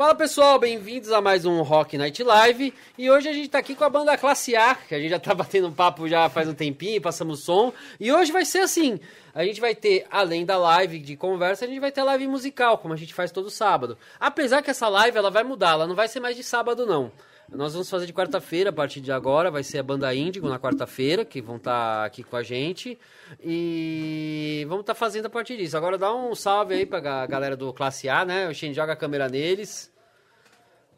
Fala pessoal, bem-vindos a mais um Rock Night Live. E hoje a gente tá aqui com a banda Classe A, que a gente já tá batendo um papo já faz um tempinho, passamos som. E hoje vai ser assim: a gente vai ter, além da live de conversa, a gente vai ter live musical, como a gente faz todo sábado. Apesar que essa live ela vai mudar, ela não vai ser mais de sábado, não. Nós vamos fazer de quarta-feira, a partir de agora, vai ser a banda Índigo na quarta-feira, que vão estar tá aqui com a gente. E vamos estar tá fazendo a partir disso. Agora dá um salve aí pra galera do Classe A, né? O Shen joga a câmera neles.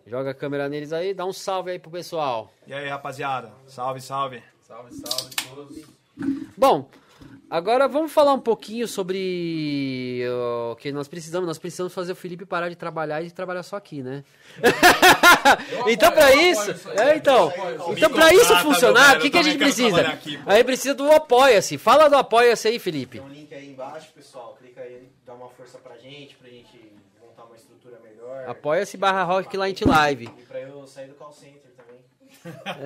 Joga a câmera neles aí, dá um salve aí pro pessoal. E aí, rapaziada? Salve, salve. Salve, salve todos. Bom, Agora vamos falar um pouquinho sobre o que nós precisamos. Nós precisamos fazer o Felipe parar de trabalhar e trabalhar só aqui, né? então para isso, é, então, então para isso funcionar, o que, que a gente precisa? Aí precisa do apoia-se. Fala do apoia-se aí, Felipe. Tem um link aí embaixo, pessoal. Clica aí, dá uma força pra gente, pra gente montar uma estrutura melhor. Apoia-se barra Rock Light Live. E pra eu sair do call center também.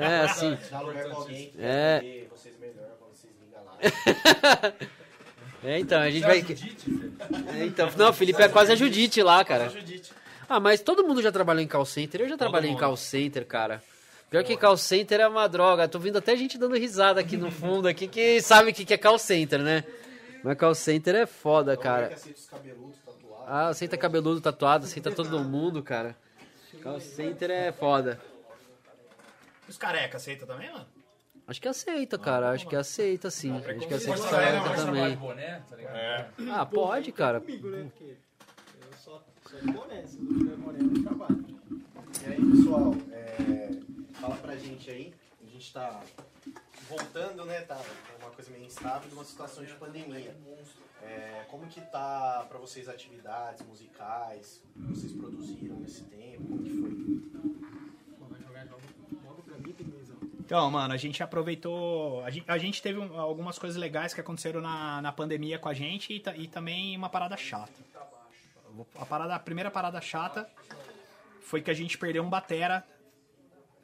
É, assim. Dar lugar pra alguém que é. vocês melhor quando vocês ligam lá. é, então, a gente vai. É, então, não, o Felipe é quase a Judite lá, cara. Ah, mas todo mundo já trabalhou em call center. Eu já trabalhei em call center, cara. Pior que call center é uma droga. Tô vendo até gente dando risada aqui no fundo, aqui, que sabe o que é call center, né? Mas call center é foda, cara. Ah, aceita cabeludo tatuado, aceita todo mundo, cara. Call center é foda. Os careca aceita também, mano? Acho que aceita, cara. Acho que aceita, sim. é Acho que aceita Pode careca trabalhar também. de boné, tá ligado? É. Ah, pode, cara. Comigo, né? Porque eu só, só de boné, se não tiver boné, eu não trabalho. E aí, pessoal, é, fala pra gente aí. A gente tá voltando, né? Tá é uma coisa meio instável de uma situação de pandemia. É, como que tá pra vocês atividades musicais? que Vocês produziram nesse tempo? Como que foi? Vai jogar jogo logo pra mim, Pinguizão. Então, mano, a gente aproveitou. A gente, a gente teve um- algumas coisas legais que aconteceram na, na pandemia com a gente e, e também uma parada chata. A, parada, a primeira parada chata foi que a gente perdeu um batera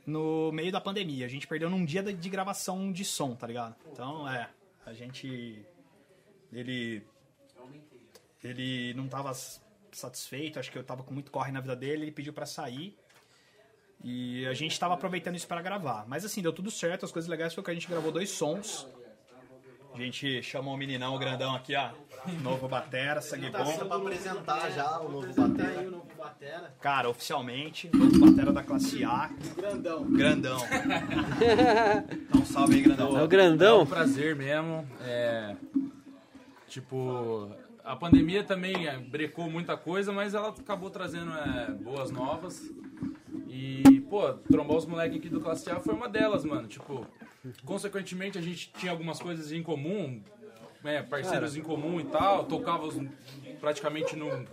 no meio da pandemia. A gente perdeu num dia de, de gravação de som, tá ligado? Então, é. A gente. Ele. Ele não tava satisfeito, acho que eu tava com muito corre na vida dele, ele pediu pra sair. E a gente tava aproveitando isso para gravar. Mas assim, deu tudo certo, as coisas legais foi que a gente gravou dois sons. A gente chamou o meninão, o grandão aqui, ó. Novo Batera, sangue Tá bom. pra apresentar já o novo batera. o novo Batera. Cara, oficialmente, novo Batera da classe A. Grandão. Grandão. Dá um salve aí, É grandão. o É um grandão. prazer mesmo. É, tipo, a pandemia também é, brecou muita coisa, mas ela acabou trazendo é, boas novas. E, pô, trombar os moleques aqui do Classe A foi uma delas, mano. Tipo, consequentemente a gente tinha algumas coisas em comum, né, parceiros em comum e tal, tocávamos praticamente no,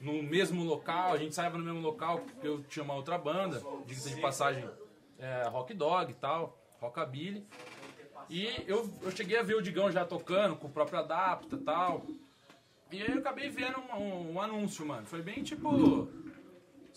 no mesmo local, a gente saía no mesmo local, porque eu tinha uma outra banda, diga-se de passagem, é, Rock Dog e tal, Rockabilly. E eu, eu cheguei a ver o Digão já tocando com o próprio Adapta e tal. E aí eu acabei vendo um, um- um anúncio, mano. Foi bem tipo.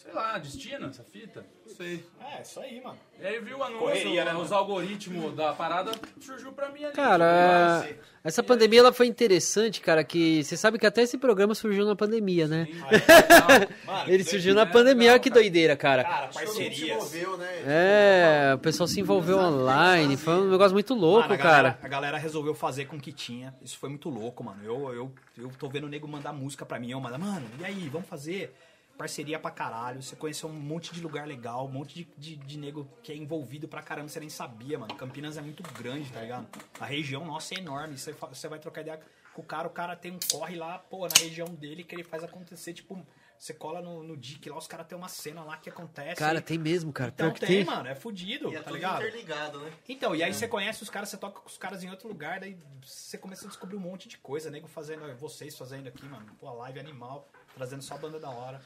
Sei lá, destino essa fita? Não sei. É, isso aí, mano. E aí eu vi o anúncio, Correria, né, os algoritmos da parada surgiu pra mim ali. Cara, tipo, essa pandemia ela foi interessante, cara, que você sabe que até esse programa surgiu na pandemia, né? Mano, Ele surgiu na pandemia, olha que doideira, cara. Cara, parcerias. envolveu, né? É, o pessoal se envolveu online, foi um negócio muito louco, Mano, a galera, cara. A galera resolveu fazer com o que tinha. Isso foi muito louco, mano. Eu, eu, eu tô vendo o nego mandar música pra mim. Eu mando, mano, e aí, vamos fazer parceria pra caralho. Você conheceu um monte de lugar legal, um monte de, de, de nego que é envolvido pra caramba, você nem sabia, mano. Campinas é muito grande, tá ligado? A região nossa é enorme. Você, você vai trocar ideia com o cara, o cara tem um corre lá, pô, na região dele que ele faz acontecer, tipo. Você cola no, no DIC lá, os caras têm uma cena lá que acontece. Cara, tem mesmo, cara. Então tem, tem. mano, é fudido, E é tá tudo ligado? interligado, né? Então, e aí você conhece os caras, você toca com os caras em outro lugar, daí você começa a descobrir um monte de coisa, nego fazendo, vocês fazendo aqui, mano, pô, a live animal, trazendo só banda da hora.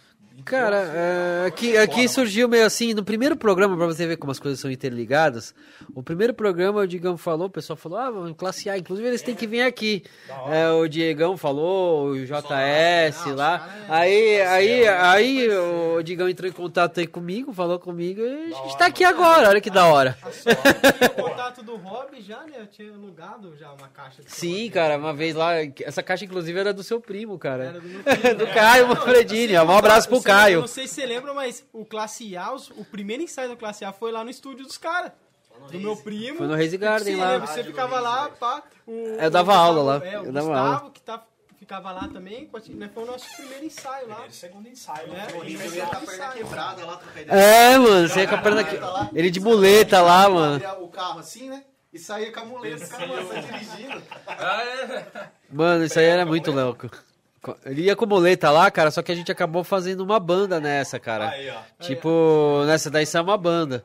Cara, é, aqui, aqui surgiu meio assim, no primeiro programa, pra você ver como as coisas são interligadas, o primeiro programa o Diegão falou, o pessoal falou, ah, vamos classe A, inclusive eles têm que vir aqui. É, o Diegão falou, o JS lá, aí, aí, aí o Diegão entrou em contato aí comigo, falou comigo, e a gente tá aqui agora, olha que da hora. Tinha o contato do Rob já, né? Eu tinha alugado já uma caixa. Sim, cara, uma vez lá, essa caixa inclusive era do seu primo, cara. Era do meu primo, do? Caio, Caio Manfredini, um abraço pro Caio. não sei se você lembra, mas o Classe A, o primeiro ensaio do Classe A foi lá no estúdio dos caras. Do meu primo. Foi no Raise Garden Você lá. lembra, Você ficava lá, pá. O, Eu dava o aula lá, É, o eu dava Gustavo, aula. que tá, ficava lá também. né, Foi o nosso primeiro ensaio lá. Primeiro, segundo ensaio. É, né? Ia com a perna quebrada lá. É, mano, você com a perna aqui. Ele de muleta lá, mano. O carro assim, né? E saía com a muleta, o cara mano, tá dirigindo. Ah, é. Mano, isso aí era muito louco. Ele ia com muleta lá, cara, só que a gente acabou fazendo uma banda nessa, cara. Aí, ó. Tipo, nessa daí saiu uma banda.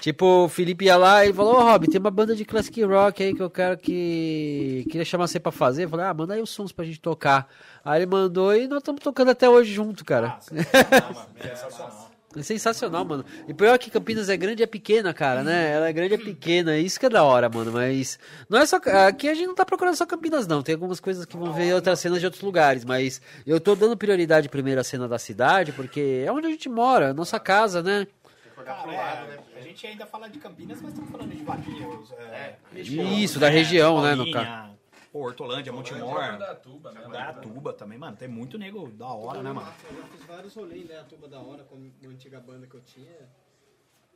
Tipo, o Felipe ia lá e falou, ô Rob, tem uma banda de classic rock aí que eu quero que. Queria chamar você pra fazer. Eu falei, ah, manda aí os sons pra gente tocar. Aí ele mandou e nós estamos tocando até hoje junto, cara. Sensacional. É sensacional, mano. E pior que Campinas é grande e é pequena, cara, né? Ela é grande e é pequena. Isso que é da hora, mano. Mas não é só. Aqui a gente não tá procurando só Campinas, não. Tem algumas coisas que vão ver outras cenas de outros lugares. Mas eu tô dando prioridade primeiro à cena da cidade, porque é onde a gente mora, é nossa casa, né? Cara, é, a gente ainda fala de Campinas, mas estamos falando de Valinhos. É, Isso, da região, né, no Paulinha, Pô, Hortolândia, Montemor. Da tuba, né? Da Tuba também, mano. Tem muito nego da hora, né, mano? Eu fiz vários rolês, né? A Tuba da Hora, com uma antiga banda que eu tinha.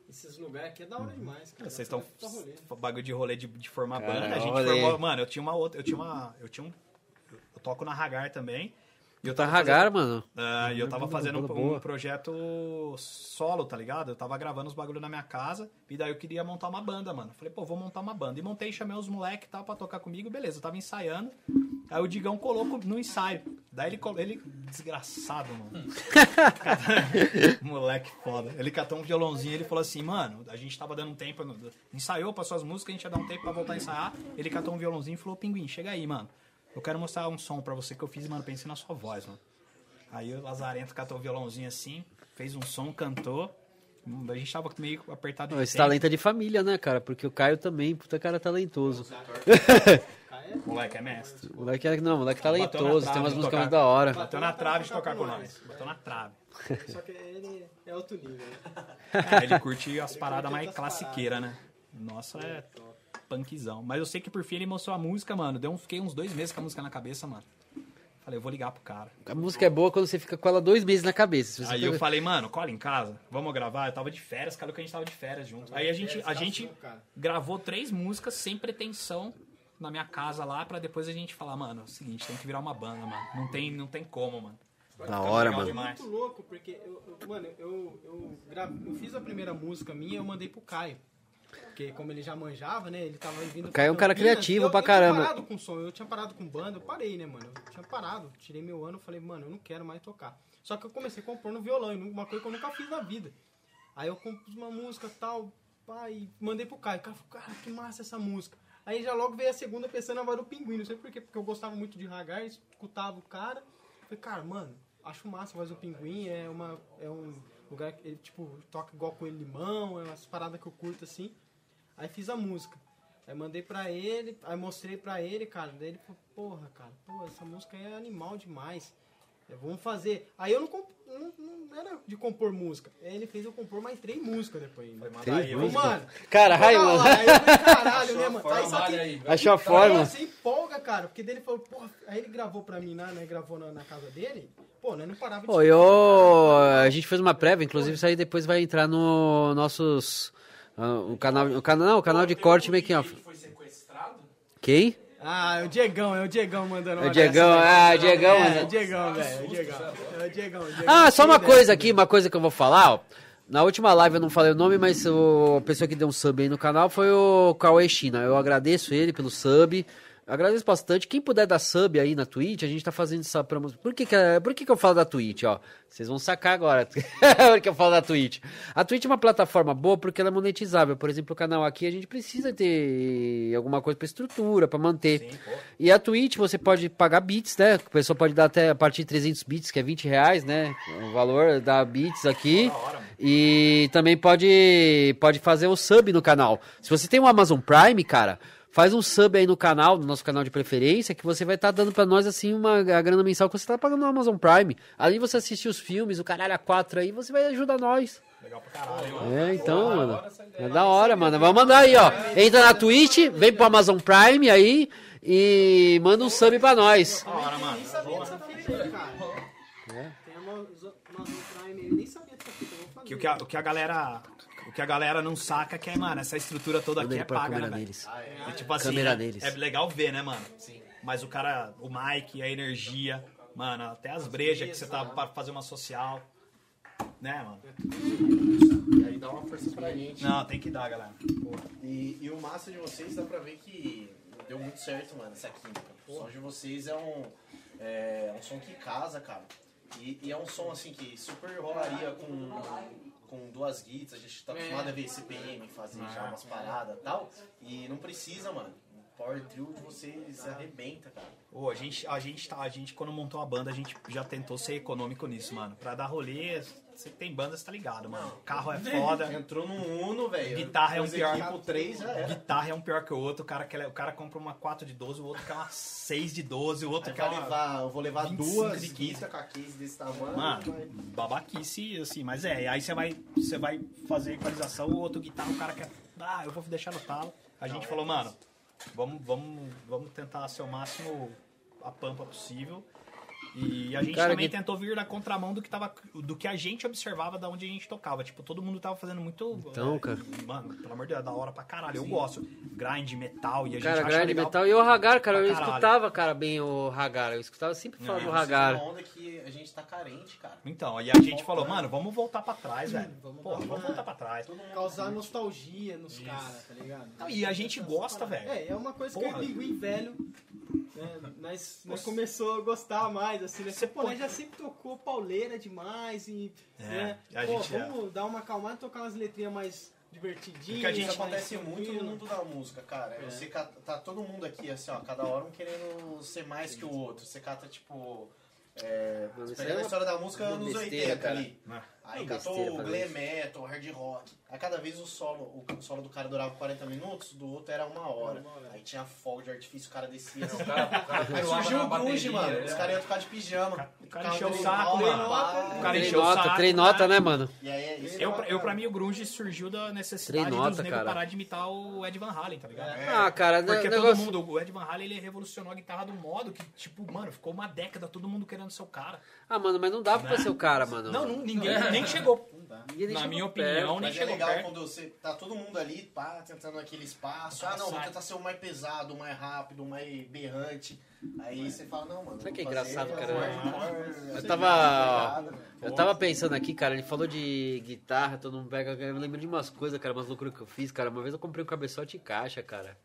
Esses lugares aqui é da hora demais, cara. Vocês estão rolê. bagulho de rolê de, de formar Cara, banda. A gente rolê. formou. Mano, eu tinha uma outra. Eu tinha uma. Eu tinha um. Eu toco na Hagar também. E eu tava Hagar, mano. Ah, e eu tava Banda fazendo um, um projeto solo, tá ligado? Eu tava gravando os bagulho na minha casa e daí eu queria montar uma banda, mano. Falei, pô, vou montar uma banda. E montei, chamei os moleques e tal pra tocar comigo, beleza. Eu tava ensaiando. Aí o Digão colou co- no ensaio. Daí ele, ele desgraçado, mano. Moleque foda. Ele catou um violãozinho e ele falou assim, mano, a gente tava dando um tempo, no- ensaiou, passou as músicas, a gente ia dar um tempo pra voltar a ensaiar. Ele catou um violãozinho e falou, Pinguim, chega aí, mano. Eu quero mostrar um som pra você que eu fiz, mano, pensei na sua voz, mano. Aí o Lazarento catou o violãozinho assim, fez um som, cantou. A gente tava meio apertado de Esse tempo. talento é de família, né, cara? Porque o Caio também, puta cara talentoso. Moleque é mestre. O moleque é, não, o moleque na talentoso, tem umas músicas tocar. muito da hora. Bateu na trave de tocar com nós. Bateu na trave. Só que ele é outro nível, né? É, ele curte as paradas mais classiqueiras, né? Nossa, é punkzão. Mas eu sei que por fim ele mostrou a música, mano. Deu um, fiquei uns dois meses com a música na cabeça, mano. Falei, eu vou ligar pro cara. A música é boa quando você fica com ela dois meses na cabeça. Aí fica- eu falei, mano, cola em casa, vamos gravar. Eu tava de férias, cara, que a gente tava de férias junto. Aí a gente, a gente gravou três músicas sem pretensão na minha casa lá, pra depois a gente falar, mano, é o seguinte, tem que virar uma banda, mano. Não tem, não tem como, mano. Da hora, mano. demais. muito louco, porque, eu, eu- mano, eu, eu, eu fiz a primeira música minha e eu mandei pro Caio. Porque como ele já manjava, né? Ele tava vindo. É um cara criativo eu, pra eu tinha caramba. parado com som, eu tinha parado com banda, eu parei, né, mano? Eu tinha parado, tirei meu ano, falei, mano, eu não quero mais tocar. Só que eu comecei a compor no violão, uma coisa que eu nunca fiz na vida. Aí eu compus uma música tal, e mandei pro Caio. O cara falou, cara, que massa essa música. Aí já logo veio a segunda pensando na voz do pinguim, não sei por quê, porque eu gostava muito de Hagar, escutava o cara. Falei, cara, mano, acho massa a voz do pinguim, é, uma, é um lugar que ele, tipo, toca igual com ele limão, é umas paradas que eu curto assim. Aí fiz a música. Aí mandei pra ele, aí mostrei pra ele, cara. Daí ele falou, porra, cara, pô, essa música é animal demais. É, vamos fazer. Aí eu não, comp- não, não era de compor música. Aí ele fez eu compor mais três músicas depois ainda. Três Aí, eu- músicas? Mano, Cara, toda ai, mano. Aí eu falei, caralho, né, mano? Aí só que aí, Achou a Aí forma? você empolga, cara, porque dele falou, porra, aí ele gravou pra mim lá, né? Gravou na, na casa dele. Pô, né? Não parava de Pô, eu... A gente fez uma prévia, inclusive isso aí depois vai entrar no nossos... ah, o canal, o canal, não, o canal de corte making off. Foi sequestrado? Quem? Ah, é o Diegão, é o Diegão mandando É o Diegão, dessa, ah, velho. o Diegão, É, mano. é o Diegão, velho, é o Diegão. É o Diegão, o Diegão. Ah, só uma coisa aqui, uma coisa que eu vou falar, ó. Na última live eu não falei o nome, mas o, a pessoa que deu um sub aí no canal foi o Cauê China. Eu agradeço ele pelo sub. Agradeço bastante. Quem puder dar sub aí na Twitch, a gente tá fazendo essa promoção. Por que que, é- por que que eu falo da Twitch, ó? Vocês vão sacar agora. Por que eu falo da Twitch? A Twitch é uma plataforma boa porque ela é monetizável. Por exemplo, o canal aqui a gente precisa ter alguma coisa pra estrutura, pra manter. E a Twitch você pode pagar bits, né? A pessoa pode dar até a partir de 300 bits, que é 20 reais, né? O valor da bits aqui. E também pode, pode fazer o sub no canal. Se você tem um Amazon Prime, cara, Faz um sub aí no canal, no nosso canal de preferência, que você vai estar tá dando para nós, assim, uma a grana mensal que você tá pagando no Amazon Prime. Ali você assiste os filmes, o caralho a quatro aí, você vai ajudar nós. Legal pra caralho, mano. É, então, mano. É da hora, mano. Vamos mandar aí, ó. Entra na Twitch, vem pro Amazon Prime aí e manda um sub pra nós. Hora, mano. Nem sabia cara. É. Tem Amazon Prime, eu nem sabia dessa fita. Que que o que a galera que a galera não saca é que é, mano, essa estrutura toda aqui é paga, né, velho? deles. E, tipo assim, Câmera é, deles. é legal ver, né, mano? Sim. Mas o cara, o Mike, a energia, mano, até as brejas que você tá pra fazer uma social. Né, mano? E aí dá uma força pra gente. Não, tem que dar, galera. E, e o massa de vocês dá pra ver que deu muito certo, mano, essa química. O som de vocês é um, é um som que casa, cara. E, e é um som assim que super rolaria com, com duas guitas. A gente tá acostumado a ver CPM fazer já umas paradas e tal. E não precisa, mano. O Power Trio vocês arrebenta, cara. Ô, a gente, a gente tá, a gente quando montou a banda, a gente já tentou ser econômico nisso, mano. Pra dar rolê, você que tem banda, você tá ligado, mano. Carro é foda. Entrou no Uno, velho. Guitarra é um pior. pro 3 já era. Guitarra é um pior que o outro. O cara, quer, o cara compra uma 4 de 12, o outro quer uma 6 de 12, o outro Aí quer uma. levar, eu vou levar 25 duas de 15. guitas com a case desse tamanho. Mano, vai- babaquice, assim, mas é. Aí você vai, você vai fazer equalização, o outro guitarra, o cara quer. Ah, eu vou deixar no talo. A gente falou, mano, vamos, vamos, vamos tentar ser o máximo a pampa possível. E a gente Cara, também que- tentou vir na contramão do que, tava, do que a gente observava da onde a gente tocava. Tipo, todo mundo tava fazendo muito. Então, é, cara. Mano, pelo amor de Deus, é da hora pra caralho. Eu gosto. Grind, metal, e a gente Cara, grind legal. metal. E o Hagar, cara, eu caralho. escutava, cara, bem o Hagar. Eu escutava sempre falar do Vocês Hagar. uma onda que a gente tá carente, cara. Então, aí a gente falou, mano, vamos voltar pra trás, velho. Vamos vamos voltar pra trás. Causar nostalgia nos caras, tá ligado? Não, e a gente gosta, velho. É, é uma coisa Porra. que eu e Pinguim velho. Né, nós, nós começou a gostar mais, assim, né? Você Pô, pode- já sempre tocou pauleira demais e. É, né? a Pô, gente é. vamos dar uma acalmada e tocar umas letrinhas mais divertidinhas. Porque a gente acontece muito no mundo da música, cara. É. Você cata, tá todo mundo aqui, assim, ó, cada hora um querendo ser mais que o outro. Você cata, tipo. É, é a uma- história da música anos besteira, 80 cara. ali. Aí catou o glam metal, o hard rock. Aí cada vez o solo, o solo do cara durava 40 minutos, do outro era uma hora. Aí tinha fogo de artifício, o cara descia. assim. cara- o cara Aí surgiu o grunge, mano. né? Os caras iam ficar de pijama. O cara encheu o saco, mano. O cara encheu o saco, trem né? né, mano? E aí é isso. Eu, pra- eu, pra mim, o grunge surgiu da necessidade nota, dos negros parar de imitar o Ed Van Halen, tá ligado? Ah, cara, Porque o todo negócio... mundo, o Ed Van Halen, ele revolucionou a guitarra do modo que, tipo, mano, ficou uma década todo mundo querendo ser o cara. Ah, mano, mas não dava pra ser o cara, mano. Não, ninguém nem chegou. Na chegou minha perto. opinião, nem Mas é chegou legal perto. quando você tá todo mundo ali, pá, tentando aquele espaço. Ah, não, vou tentar ser o mais pesado, o mais rápido, o mais berrante. Aí você fala, não, mano. Sabe que é engraçado, fazer cara? hardcore, Eu assim, tava. pegada. Eu tava pensando aqui, cara, ele falou de guitarra, todo mundo pega. Eu lembro de umas coisas, cara, umas loucuras que eu fiz, cara. Uma vez eu comprei um cabeçote em caixa, cara.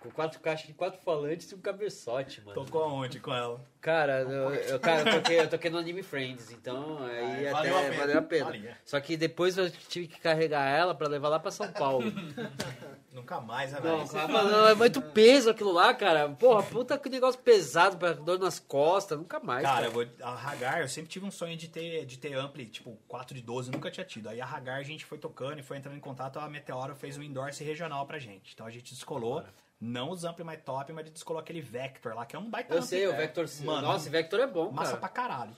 Com quatro caixas de quatro falantes e um cabeçote, mano. Tocou aonde com ela? Cara, eu, eu, cara, eu toquei, eu toquei no Anime Friends, então aí Ah, até valeu a pena. valeu a pena. Valia. Só que depois eu tive que carregar ela pra levar lá pra São Paulo. Nunca mais, né, Não, cara, mano, é muito peso aquilo lá, cara. Porra, puta que negócio pesado, pra dor nas costas, nunca mais. Cara, Cara, eu vou, a Hagar, eu sempre tive um sonho de ter, de ter ampli, tipo, 4 de 12, nunca tinha tido. Aí a Hagar, a gente foi tocando e foi entrando em contato, a Meteoro fez um endorse regional pra gente. Então a gente descolou, não os ampli mais top, mas a gente descolou aquele Vector lá, que é um baita Eu ampli, sei, o é. Vector. Mano, Nossa, o Vector é bom, Massa cara. pra caralho.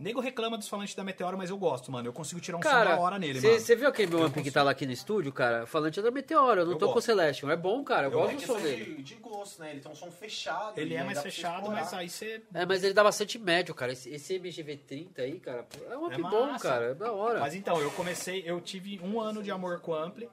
Nego reclama dos falantes da Meteoro, mas eu gosto, mano. Eu consigo tirar um som Cara, da hora nele, mano. você viu aquele meu Eu amp que tá lá aqui no estúdio, cara? O falante é da Meteora, eu não Eu tô com o gosto. Celestion. É bom, cara, eu, Eu gosto É do som dele. de, de gosto, né? Ele tem um som fechado. Ele é mais dá fechado, mas aí você... É, mas ele dá bastante médio, cara. Esse, esse MGV30 aí, cara, é um amp É bom, cara. É da hora. Mas então, eu comecei, eu tive um ano de amor com o ampli,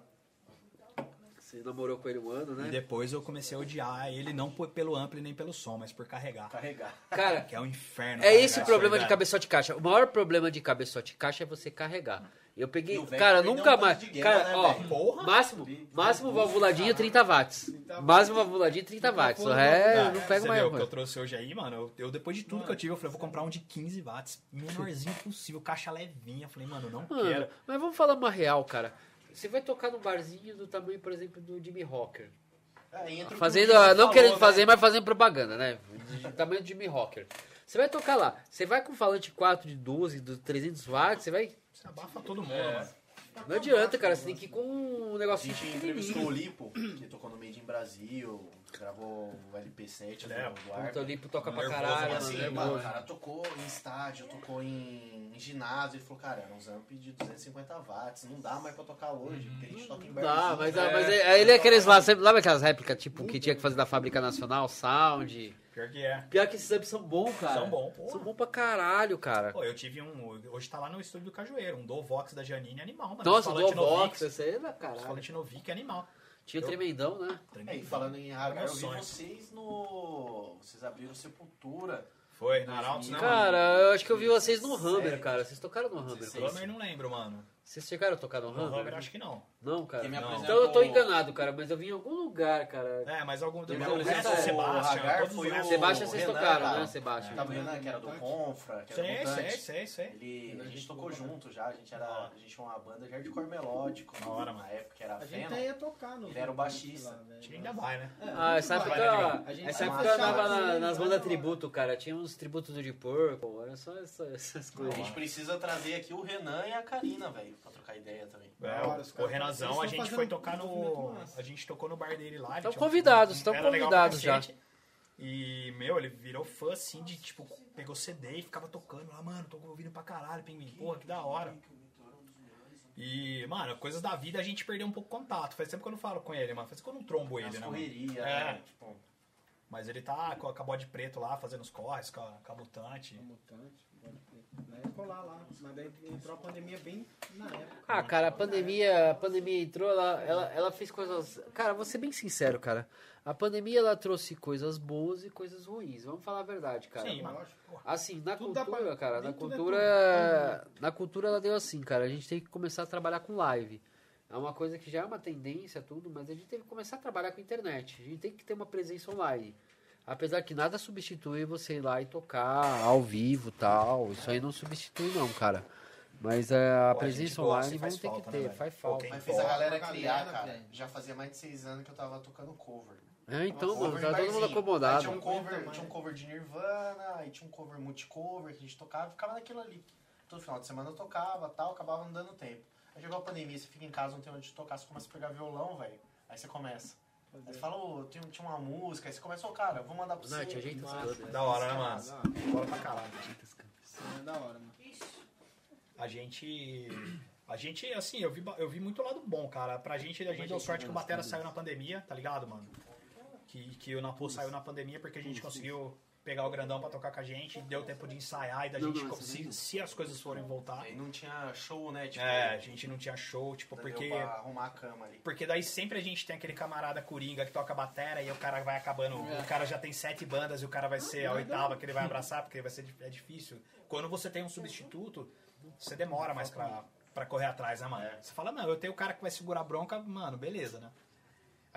Você namorou com ele um ano, e né? depois eu comecei a odiar ele, não por- pelo ampli nem pelo som, mas por carregar. Carregar. Cara, Que é um inferno. É esse o problema de cabeçote caixa. O maior problema de cabeçote caixa é você carregar. Eu peguei, E cara, nunca mais. guerra, Cara, né, ó? Porra! máximo, máximo valvuladinho 30 watts. Máximo valvuladinho 30 watts. O resto Tá, eu não pego mais. o que mano. eu trouxe hoje aí, mano. Eu, eu, depois de tudo que eu tive, eu falei, eu vou comprar um de 15 watts, menorzinho possível, caixa levinha. Eu falei, mano, não Mano, quero. mas vamos falar uma real, cara. Você vai tocar num barzinho do tamanho, por exemplo, do Jimmy Rocker. É, Fazendo, Jimmy não falou, querendo né? fazer, mas fazendo propaganda, né? Do tamanho do Jimmy Rocker. Você vai tocar lá, você vai com falante 4 de 12, do 300 watts, você vai... Você abafa todo mundo, É. mano. Não adianta, cara, você tem que ir com um A negocinho gente entrevistou o Lipo, que tocou no Made in Brasil, gravou o LP7 É, do Eduardo. Puta, o Lipo toca pra caralho, assim, mano, o cara tocou em estádio, tocou em, em ginásio. Ele falou, cara, era uns amp de 250 watts, não dá mais pra tocar hoje, porque a gente toca em Dá, barzinho, mas, né? mas é- aí ele é aqueles lá, sempre, lembra aquelas réplicas tipo que tinha que fazer da fábrica nacional, sound, Pior que é. Pior que esses amps são bons, cara. São bons, porra. São bons pra caralho, cara. Pô, eu tive um. Hoje tá lá no estúdio do Cajueiro, um Dovox da Janine animal, mano. Nossa, Novix, esse aí é da caralho. falantes Novik é animal. Tinha o Eu- tremendão, né? É, e falando em Hagar, eu vi vocês no. Vocês abriram Sepultura. Foi, na Arautos não. Cara, eu acho que eu vi vocês no Hammer, cara. Vocês tocaram no Hammer. Hammer não lembro, mano. Vocês chegaram a tocar no No Hammer? Hammer acho que não. Não, cara. Não. Então eu tô apresentou- enganado, cara, mas eu vi em algum lugar, cara. É, mas algum do Quem me Não, resto, o Sebastião, foi o-. Sebastião vocês Renan, tocaram, cara. né, Sebastião? Tava o Renan, que era do Confra, que era Sei, do sei, sei, sei. Ele, a gente tocou junto já, a gente, era, a gente tinha uma banda de hardcore melódico. Da hora, na época que era A gente até ia tocar no. Ele era o baixista. A gente ainda vai, né? É, Ah, essa época. A essa época eu andava na- nas bandas tributo, cara. Tinha uns tributos do Deep Purple, olha só essa- essas A coisas. gente precisa trazer aqui o Renan e a Karina, velho, pra trocar ideia também. É, o eles a gente foi tocar no. A gente tocou no bar dele lá. ele Tão tinha um- convidados, tão era legal pra convidados já. E, meu, ele virou fã assim de tipo, pegou CD e ficava tocando lá, mano, tô ouvindo pra caralho, pinguim, porra, que da hora. E, mano, coisas da vida a gente perdeu um pouco o contato. Faz tempo que eu não falo com ele, mano. Faz tempo que eu não trombo ele, Nas né? correria, É. né? Tipo, Mas ele tá com a, com a bode preto lá, fazendo os corres, com a, com a mutante. Mutante. Daí ia colar lá. Mas daí entrou a pandemia bem na época. Ah, cara, a pandemia, a pandemia entrou, ela, ela, ela fez coisas. Cara, vou ser bem sincero, cara. A pandemia ela trouxe coisas boas e coisas ruins. Vamos falar a verdade, cara. Sim. Lógico. Assim, na Tudo cultura, pra- cara, na é cultura, na cultura ela deu assim, cara. A gente tem que começar a trabalhar com live. É uma coisa que já é uma tendência, tudo, mas a gente tem que começar a trabalhar com internet. A gente tem que ter uma presença online. Apesar que nada substitui você ir lá e tocar ao vivo tal. Isso aí não substitui, não, cara. Mas é, a Pô, a presença gosta online vamos ter que né, ter, velho? faz falta. quem Mas fez a galera criar, cara. Já fazia mais de seis anos que eu tava tocando cover. É, então, Cover mano, tá todo mundo. Aí acomodado. tinha um, cover, tinha um cover de Nirvana, aí tinha um cover multicover que a gente tocava e ficava naquilo ali. Todo final de semana eu tocava tal, acabava não dando tempo. Aí chegou a pandemia, você fica em casa, não tem onde tocar, você começa a pegar violão, velho. Aí você começa. Aí você fala, ô, tem- tinha uma música, aí você começa, ô cara, vou mandar pra você. Nath, ajeita as Massa. coisas. Da hora, né, hora. Bora pra caralho. Isso é da hora, mano. A gente. A gente, assim, eu vi, eu vi muito lado bom, cara. Pra gente, a gente deu sorte que o Batera saiu na pandemia, tá ligado, mano? Que, que o Napo saiu na pandemia porque a gente conseguiu pegar o grandão pra tocar com a gente, deu tempo de ensaiar e da Não, gente, não, essa se, daí- se as coisas forem voltar. Aí não tinha show, né? Tipo, É, a gente não tinha show, tipo, porque. pra arrumar a cama ali. Porque daí sempre a gente tem aquele camarada coringa que toca batera e o cara vai acabando. O cara já tem sete bandas e o cara vai ser a oitava que ele vai abraçar, porque vai ser é difícil. Quando você tem um substituto, você demora mais pra, pra correr atrás, né, mano? Você fala, não, eu tenho o cara que vai segurar a bronca, mano, beleza, né?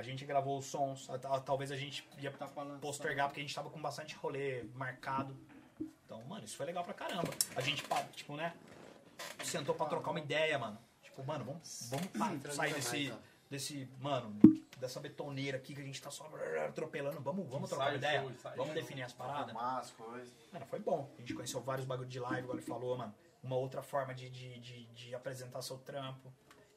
A gente gravou os sons, a- a- talvez a gente ia Tá falando. postergar porque a gente tava com bastante rolê marcado. Então, mano, isso foi legal pra caramba. A gente, tipo, né? Sentou pra trocar uma ideia, mano. Tipo, mano, vamos, vamos pá, sair desse, desse, mano, dessa betoneira aqui que a gente tá só atropelando. Vamos, vamos trocar uma ideia. Vamos definir as paradas. Arrumar as coisas. Mano, foi bom. A gente conheceu vários bagulhos de live, igual ele falou, mano. Uma outra forma de, de, de, de apresentar seu trampo.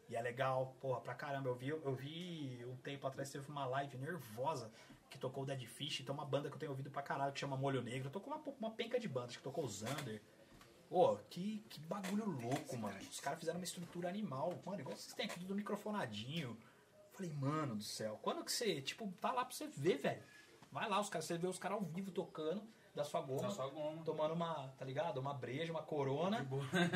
E é legal, porra, pra caramba. Eu vi, eu vi um tempo atrás, teve uma live nervosa que tocou o Dead Fish. Tem uma banda que eu tenho ouvido pra caralho que chama Molho Negro. Tocou uma, uma penca de bandas, que tocou o Zander. Pô, que, que bagulho louco, mano. Os caras fizeram uma estrutura animal. Mano, igual vocês têm aqui tudo microfonadinho. Falei, mano do céu, quando que você, tipo, tá lá pra você ver, velho? Vai lá, os caras, você vê os caras ao vivo tocando da sua goma Da sua goma. tomando uma, tá ligado? Uma breja, uma corona.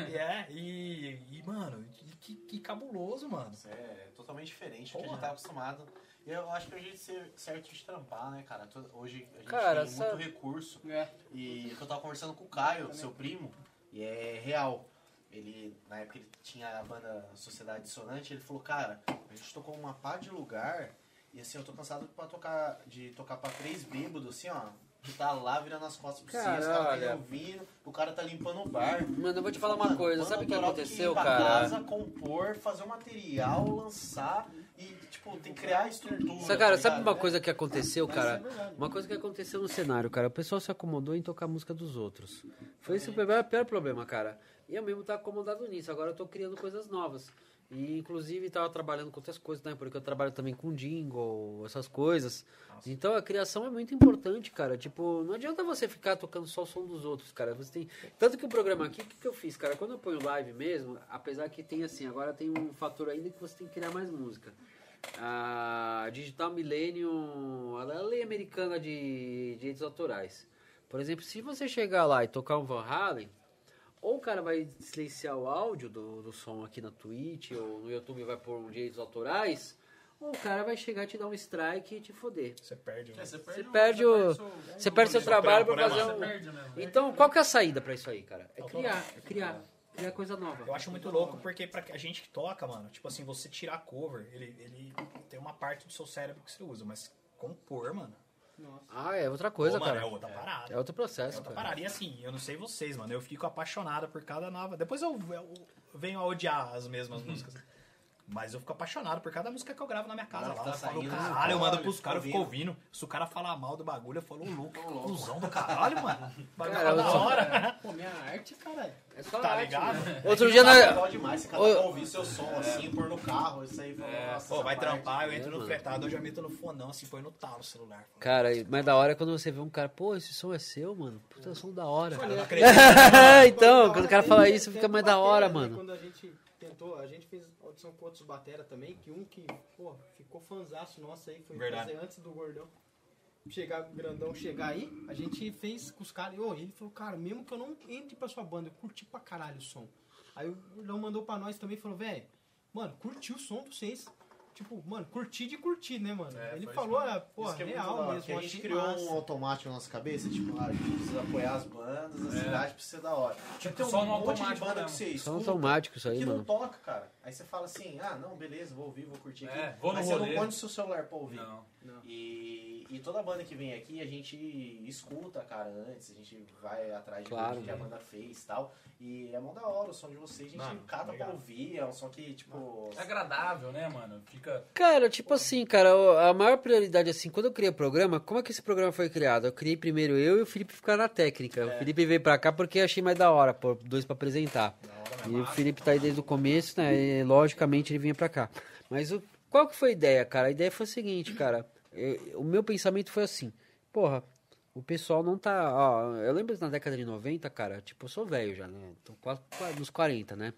E é, e, e mano, que, que, que cabuloso, mano. Isso é totalmente diferente do que a Porra. gente tá acostumado. E eu acho que a gente ser certo de trampar, né, cara? Hoje a gente Cara, tem essa- muito recurso. É. E eu tava conversando com o Caio, seu primo, e é real. Ele, na época, ele tinha a banda Sociedade Dissonante, ele falou, cara, a gente tocou uma pá de lugar, e assim, eu tô cansado pra tocar, de tocar pra três bêbados, assim, ó, que tá lá virando as costas pra você, os Caralho. caras tá ouvindo, o cara tá limpando o bar. Mano, eu vou te falar uma Mano, coisa, sabe o que aconteceu, ir pra cara? casa, compor, fazer um material, lançar e, tipo, tem que criar estrutura. Sabe, cara, tá sabe uma coisa que aconteceu, cara? é. Uma coisa que aconteceu no cenário, cara. O pessoal se acomodou em tocar a música dos outros. Foi esse o pior, pior problema, cara. E eu mesmo tava acomodado nisso. Agora eu tô criando coisas novas. E inclusive tava trabalhando com outras coisas, né? Porque eu trabalho também com jingle, essas coisas. Então a criação é muito importante, cara. Tipo, não adianta você ficar tocando só o som dos outros, cara. Você tem. Tanto que o programa aqui, o que, que eu fiz, cara? Quando eu ponho live mesmo, apesar que tem assim, agora tem um fator ainda que você tem que criar mais música. a Digital Millennium, ela é a lei americana de direitos autorais. Por exemplo, se você chegar lá e tocar um Van Halen, ou o cara vai silenciar o áudio do, do som aqui na Twitch ou no YouTube vai pôr um direitos autorais, ou o cara vai chegar e te dar um strike e te foder. Você perde. É, o- você o- perde o. seu- Você perde seu trabalho né, fazer Você um. perde, né? Então, qual que é a saída pra isso aí, cara? É criar, é criar. Criar coisa nova. Eu acho muito louco porque pra a gente que toca, mano, tipo assim, você tirar cover, ele, ele tem uma parte do seu cérebro que você usa, mas compor, mano. Ah, é outra coisa, pô, mano, cara. é outra parada. É outro É processo, outra cara. parada. E assim, eu não sei vocês, mano, eu fico apaixonado por cada nova. Depois eu, eu venho a odiar as mesmas músicas. Mas eu fico apaixonado por cada música que eu gravo na minha casa que lá. tá eu falo, saindo, caralho, eu mando pros caras, eu fico ouvindo. Se o cara falar mal do bagulho, eu falo, ô louco, que cuzão do caralho, mano. Bagulho Cara, da eu sou- hora. Pô, minha arte, caralho. É só Tá arte, ligado? né? Outro dia Tá nós. legal demais, se cada um ouvir seu som assim, pôr no carro, isso aí, fala, nossa, Pô, vai parte- trampar, eu entro É, no mano. fretado, eu já meto no fonão, assim, põe no talo o celular. Cara, mas da hora é quando você vê um cara, pô, esse som é seu, mano. Puta, som da hora. Eu não acredito. então, quando o cara fala isso, fica mais da hora, mano. né? Quando a gente tentou, a gente fez audição com outros batera também, que um que, pô, ficou fanzaço nosso aí, foi Verdade. fazer antes do gordão. Chegar, grandão chegar aí, a gente fez com os caras. E ô, ele falou, cara, mesmo que eu não entre pra sua banda, eu curti pra caralho o som. Aí o gordão mandou pra nós também e falou, velho, mano, curti o som de vocês. Tipo, mano, curti de curtir, né, mano? É, ele falou, ah, pô, Isso que é real mesmo. a gente criou massa. um automático na nossa cabeça, tipo, ah, a gente precisa apoiar as bandas, a É. cidade precisa ser da hora. Tipo, tem um Só no monte de banda que mesmo. você Só escuta no automático isso aí, que não mano. toca, cara. Aí você fala assim, ah, não, beleza, vou ouvir, vou curtir aqui. É, vou no Mas você não rolê. põe no seu celular pra ouvir. Não. E, e toda banda que vem aqui, a gente escuta, cara, antes, a gente vai atrás de Claro, tudo que a mano. banda fez e tal. E é mó da hora o som de vocês, a gente Mano, cata legal. pra ouvir, é um som que, tipo... É agradável, né, mano? Fica. Cara, tipo assim, cara, a maior prioridade, assim, quando eu criei o programa, como é que esse programa foi criado? Eu criei primeiro eu e o Felipe ficar na técnica. O Felipe veio pra cá porque eu achei mais da hora, pôr dois pra apresentar. E o Felipe tá aí desde o começo, né? E logicamente ele vinha pra cá. Mas o, qual que foi a ideia, cara? A ideia foi o seguinte, cara. Eu- o meu pensamento foi assim, porra, o pessoal não tá. Ó, eu lembro na década de 90, cara, tipo, eu sou velho já, né? Tô quase quase nos 40, né?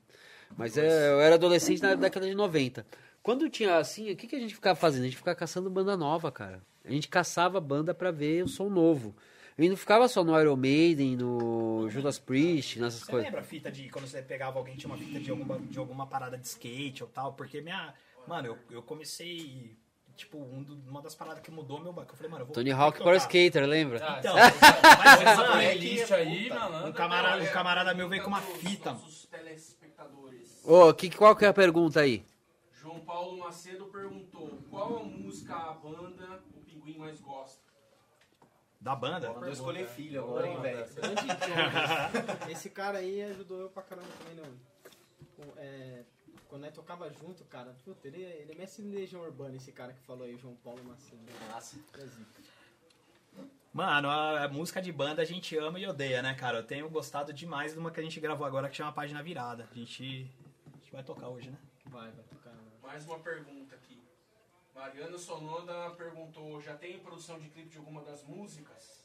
Mas é, eu era adolescente na década de 90. Quando tinha assim, o que, que a gente ficava fazendo? A gente ficava caçando banda nova, cara. A gente caçava banda pra ver o som novo. Gente não ficava só no Iron Maiden, no Judas Priest, nessas Você coisas. lembra a fita de quando você pegava alguém tinha uma fita de alguma, de alguma parada de skate ou tal? Porque minha. Mano, eu, eu comecei. Tipo, um do- uma das paradas que mudou meu banco. Eu falei, mano, eu vou. Tony Hawk tocar. Pro Skater, lembra? Então, Essa mas, playlist aí, puta, malandro. um camarada, um camarada meu veio com uma fita. Nossos telespectadores. Ô, que, qual que é a pergunta aí? João Paulo Macedo perguntou: qual a música, a banda o pinguim mais gosta? Da banda? Mandou escolher filho agora, hein, velho. Esse cara aí ajudou eu pra caramba também, né, mano? Com- é, quando nós tocava junto, cara, puta, ele, ele é mestre de Legião Urbana, esse cara que falou aí, João Paulo Macedo. Massa. É zica. Mano, a, a música de banda a gente ama e odeia, né, cara? Eu tenho gostado demais de uma que a gente gravou agora que chama Página Virada. A gente, a gente vai tocar hoje, né? Vai, vai tocar. né? Mais uma pergunta aqui. Mariana Sonoda perguntou: já tem produção de clipe de alguma das músicas?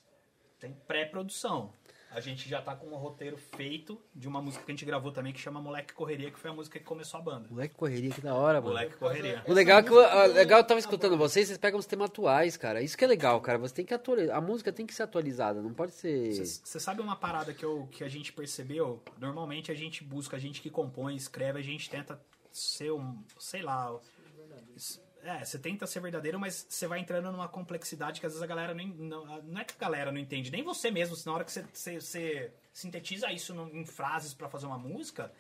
Tem pré-produção. A gente já tá com um roteiro feito de uma música que a gente gravou também que chama Moleque Correria, que foi a música que começou a banda. Moleque correria, que da hora, mano. Moleque Correria. O legal é que eu, a- legal, eu tava escutando vocês, vocês pegam os temas atuais, cara. Isso que é legal, cara. Você tem que atualizar. A música tem que ser atualizada, não pode ser. Você sabe uma parada que, eu, que a gente percebeu? Normalmente a gente busca, a gente que compõe, escreve, a gente tenta ser um, sei lá. É, você tenta ser verdadeiro, mas você vai entrando numa complexidade que às vezes a galera nem. Não, não é que a galera não entende, nem você mesmo, se na hora que você, você, você sintetiza isso em frases pra fazer uma música,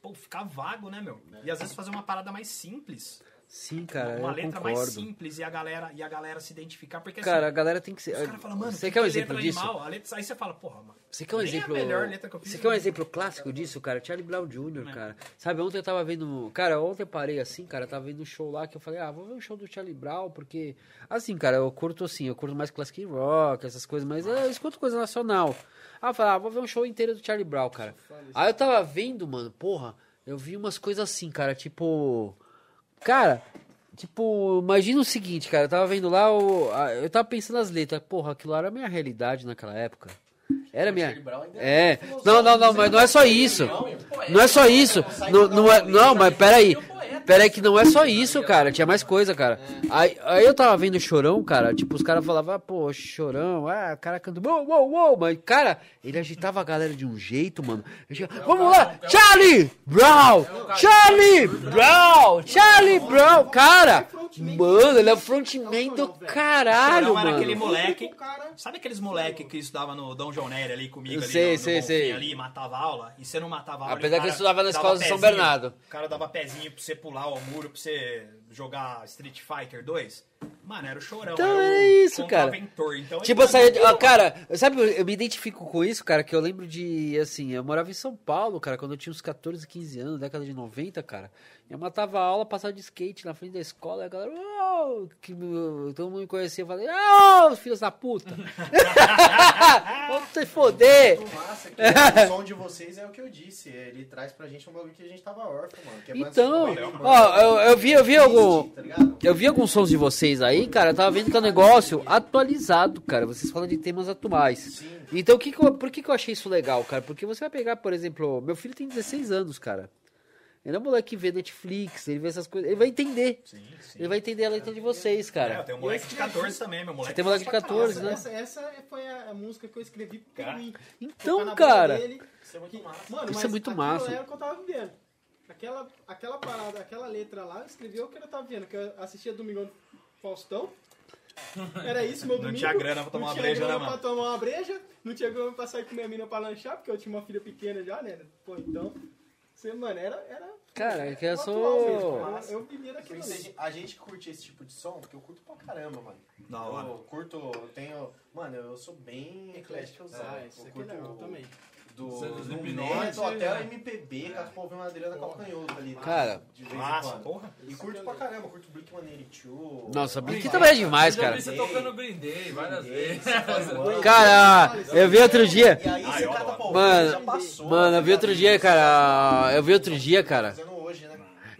pô, fica vago, né, meu? E às vezes fazer uma parada mais simples. Sim, cara, uma eu letra concordo. mais simples e a galera, e a galera se identificar, porque Cara, a assim, galera tem que ser. os caras falam, mano, você que quer um que exemplo letra disso? animal? A letra, aí você fala, porra, mano. Você quer um Nem exemplo. a que eu Você quer um exemplo clássico disso, cara? Charlie Brown Jr., É. cara. Sabe, ontem eu tava vendo. Cara, ontem eu parei assim, cara, tava vendo um show lá que eu falei, ah, vou ver um show do Charlie Brown, porque. Assim, cara, eu curto assim, eu curto mais classic rock, essas coisas, mas eu escuto coisa nacional. Ah, eu falei, ah, vou ver um show inteiro do Charlie Brown, cara. Aí eu tava vendo, mano, porra, eu vi umas coisas assim, cara, tipo. Cara. Tipo, imagina o seguinte, cara, eu tava vendo lá, o, eu tava pensando nas letras, porra, aquilo lá era a minha realidade naquela época. Era minha. Ainda É. Não, não, não, mas não é só isso. Não é só isso. Não, não é, não, mas peraí. Pera aí que não é só isso, cara. Tinha mais coisa, cara. Aí, aí eu tava vendo o Chorão, cara. Tipo, os caras falavam, ah, pô, Chorão, ah, o cara canta, uou, uou, uou. Mas, cara, ele agitava a galera de um jeito, mano. Ele chegava, Vamos lá, Charlie Brown! Charlie Brown! Charlie Brown! Cara, mano, ele é o frontman do caralho, era aquele mano. moleque. Sabe aqueles moleque que estudava no Dom João Nery ali comigo? Ali, Sei, no, no sei, golfinho sei. Ali, matava aula. E você não matava aula. Apesar que eu cara estudava na escola de São Bernardo. O cara dava pezinho pra você pular ao muro, pra você jogar Street Fighter 2. Mano, era o chorão. Então era é isso, cara. Então, Tipo, eu saía de, ó, cara, sabe, eu me identifico com isso, cara, que eu lembro de, assim, eu morava em São Paulo, cara, quando eu tinha uns 14, 15 anos, década de 90, cara. Eu matava a aula, passava de skate na frente da escola, e a galera, "Uau", que todo mundo me conhecia, eu falei, ô, filhos da puta! Vamos se foder! Massa, que o som de vocês é o que eu disse. Ele traz pra gente um bagulho que a gente tava órfão, mano. Que é Então, ó, eu, eu vi, eu vi eu vi alguns sons de vocês aí, cara, eu tava vendo que é um negócio atualizado, cara, vocês falam de temas atuais. Sim. Então, o que que eu- por que, que eu achei isso legal, cara? Porque você vai pegar, por exemplo, meu filho tem 16 anos, cara. Ele é um moleque que vê Netflix, ele vê essas coisas, ele vai entender. Sim, sim. Ele vai entender a letra de vocês, É, eu cara. tenho um moleque de 14 também, meu moleque. Você tem moleque de faz pra 14, caralho. né? Essa, essa foi a, música que eu escrevi pro Cara. Pinguim. Então, cara. dele, Isso é muito massa. Mano, Isso mas é muito massa. era o que eu tava vivendo. Aquela, aquela parada, aquela letra lá, eu escrevi o que eu tava vendo, que eu assistia Domingão do Faustão. Era isso, meu Não domingo. tinha grana pra tomar não uma tinha breja, grana né, mano? pra tomar uma breja, não tinha grana pra sair com minha mina pra lanchar, porque eu tinha uma filha pequena já, né? Pô, então, você, mano, era... era Cara, é que eu sou- mesmo, Eu, eu vivia daquilo a gente curte esse tipo de som, porque eu curto pra caramba, mano. Da hora. Eu curto, eu tenho. Mano, eu sou bem eclético. Ah, isso aqui é legal também. Do, é metal até é. o MPB, com as pô, vem uma Adriana Calcanhoto ali. né? Cara. de vez em Massa, quando. porra. E curto pra caramba, curto Blink 182. Nossa, Blink também é demais, Eu já cara. vi você tocando Green Day várias vezes. Cara, eu vi outro dia. E aí você cata, pô, Mano, já passou. Mano, eu vi outro dia, cara. Eu vi outro dia, cara.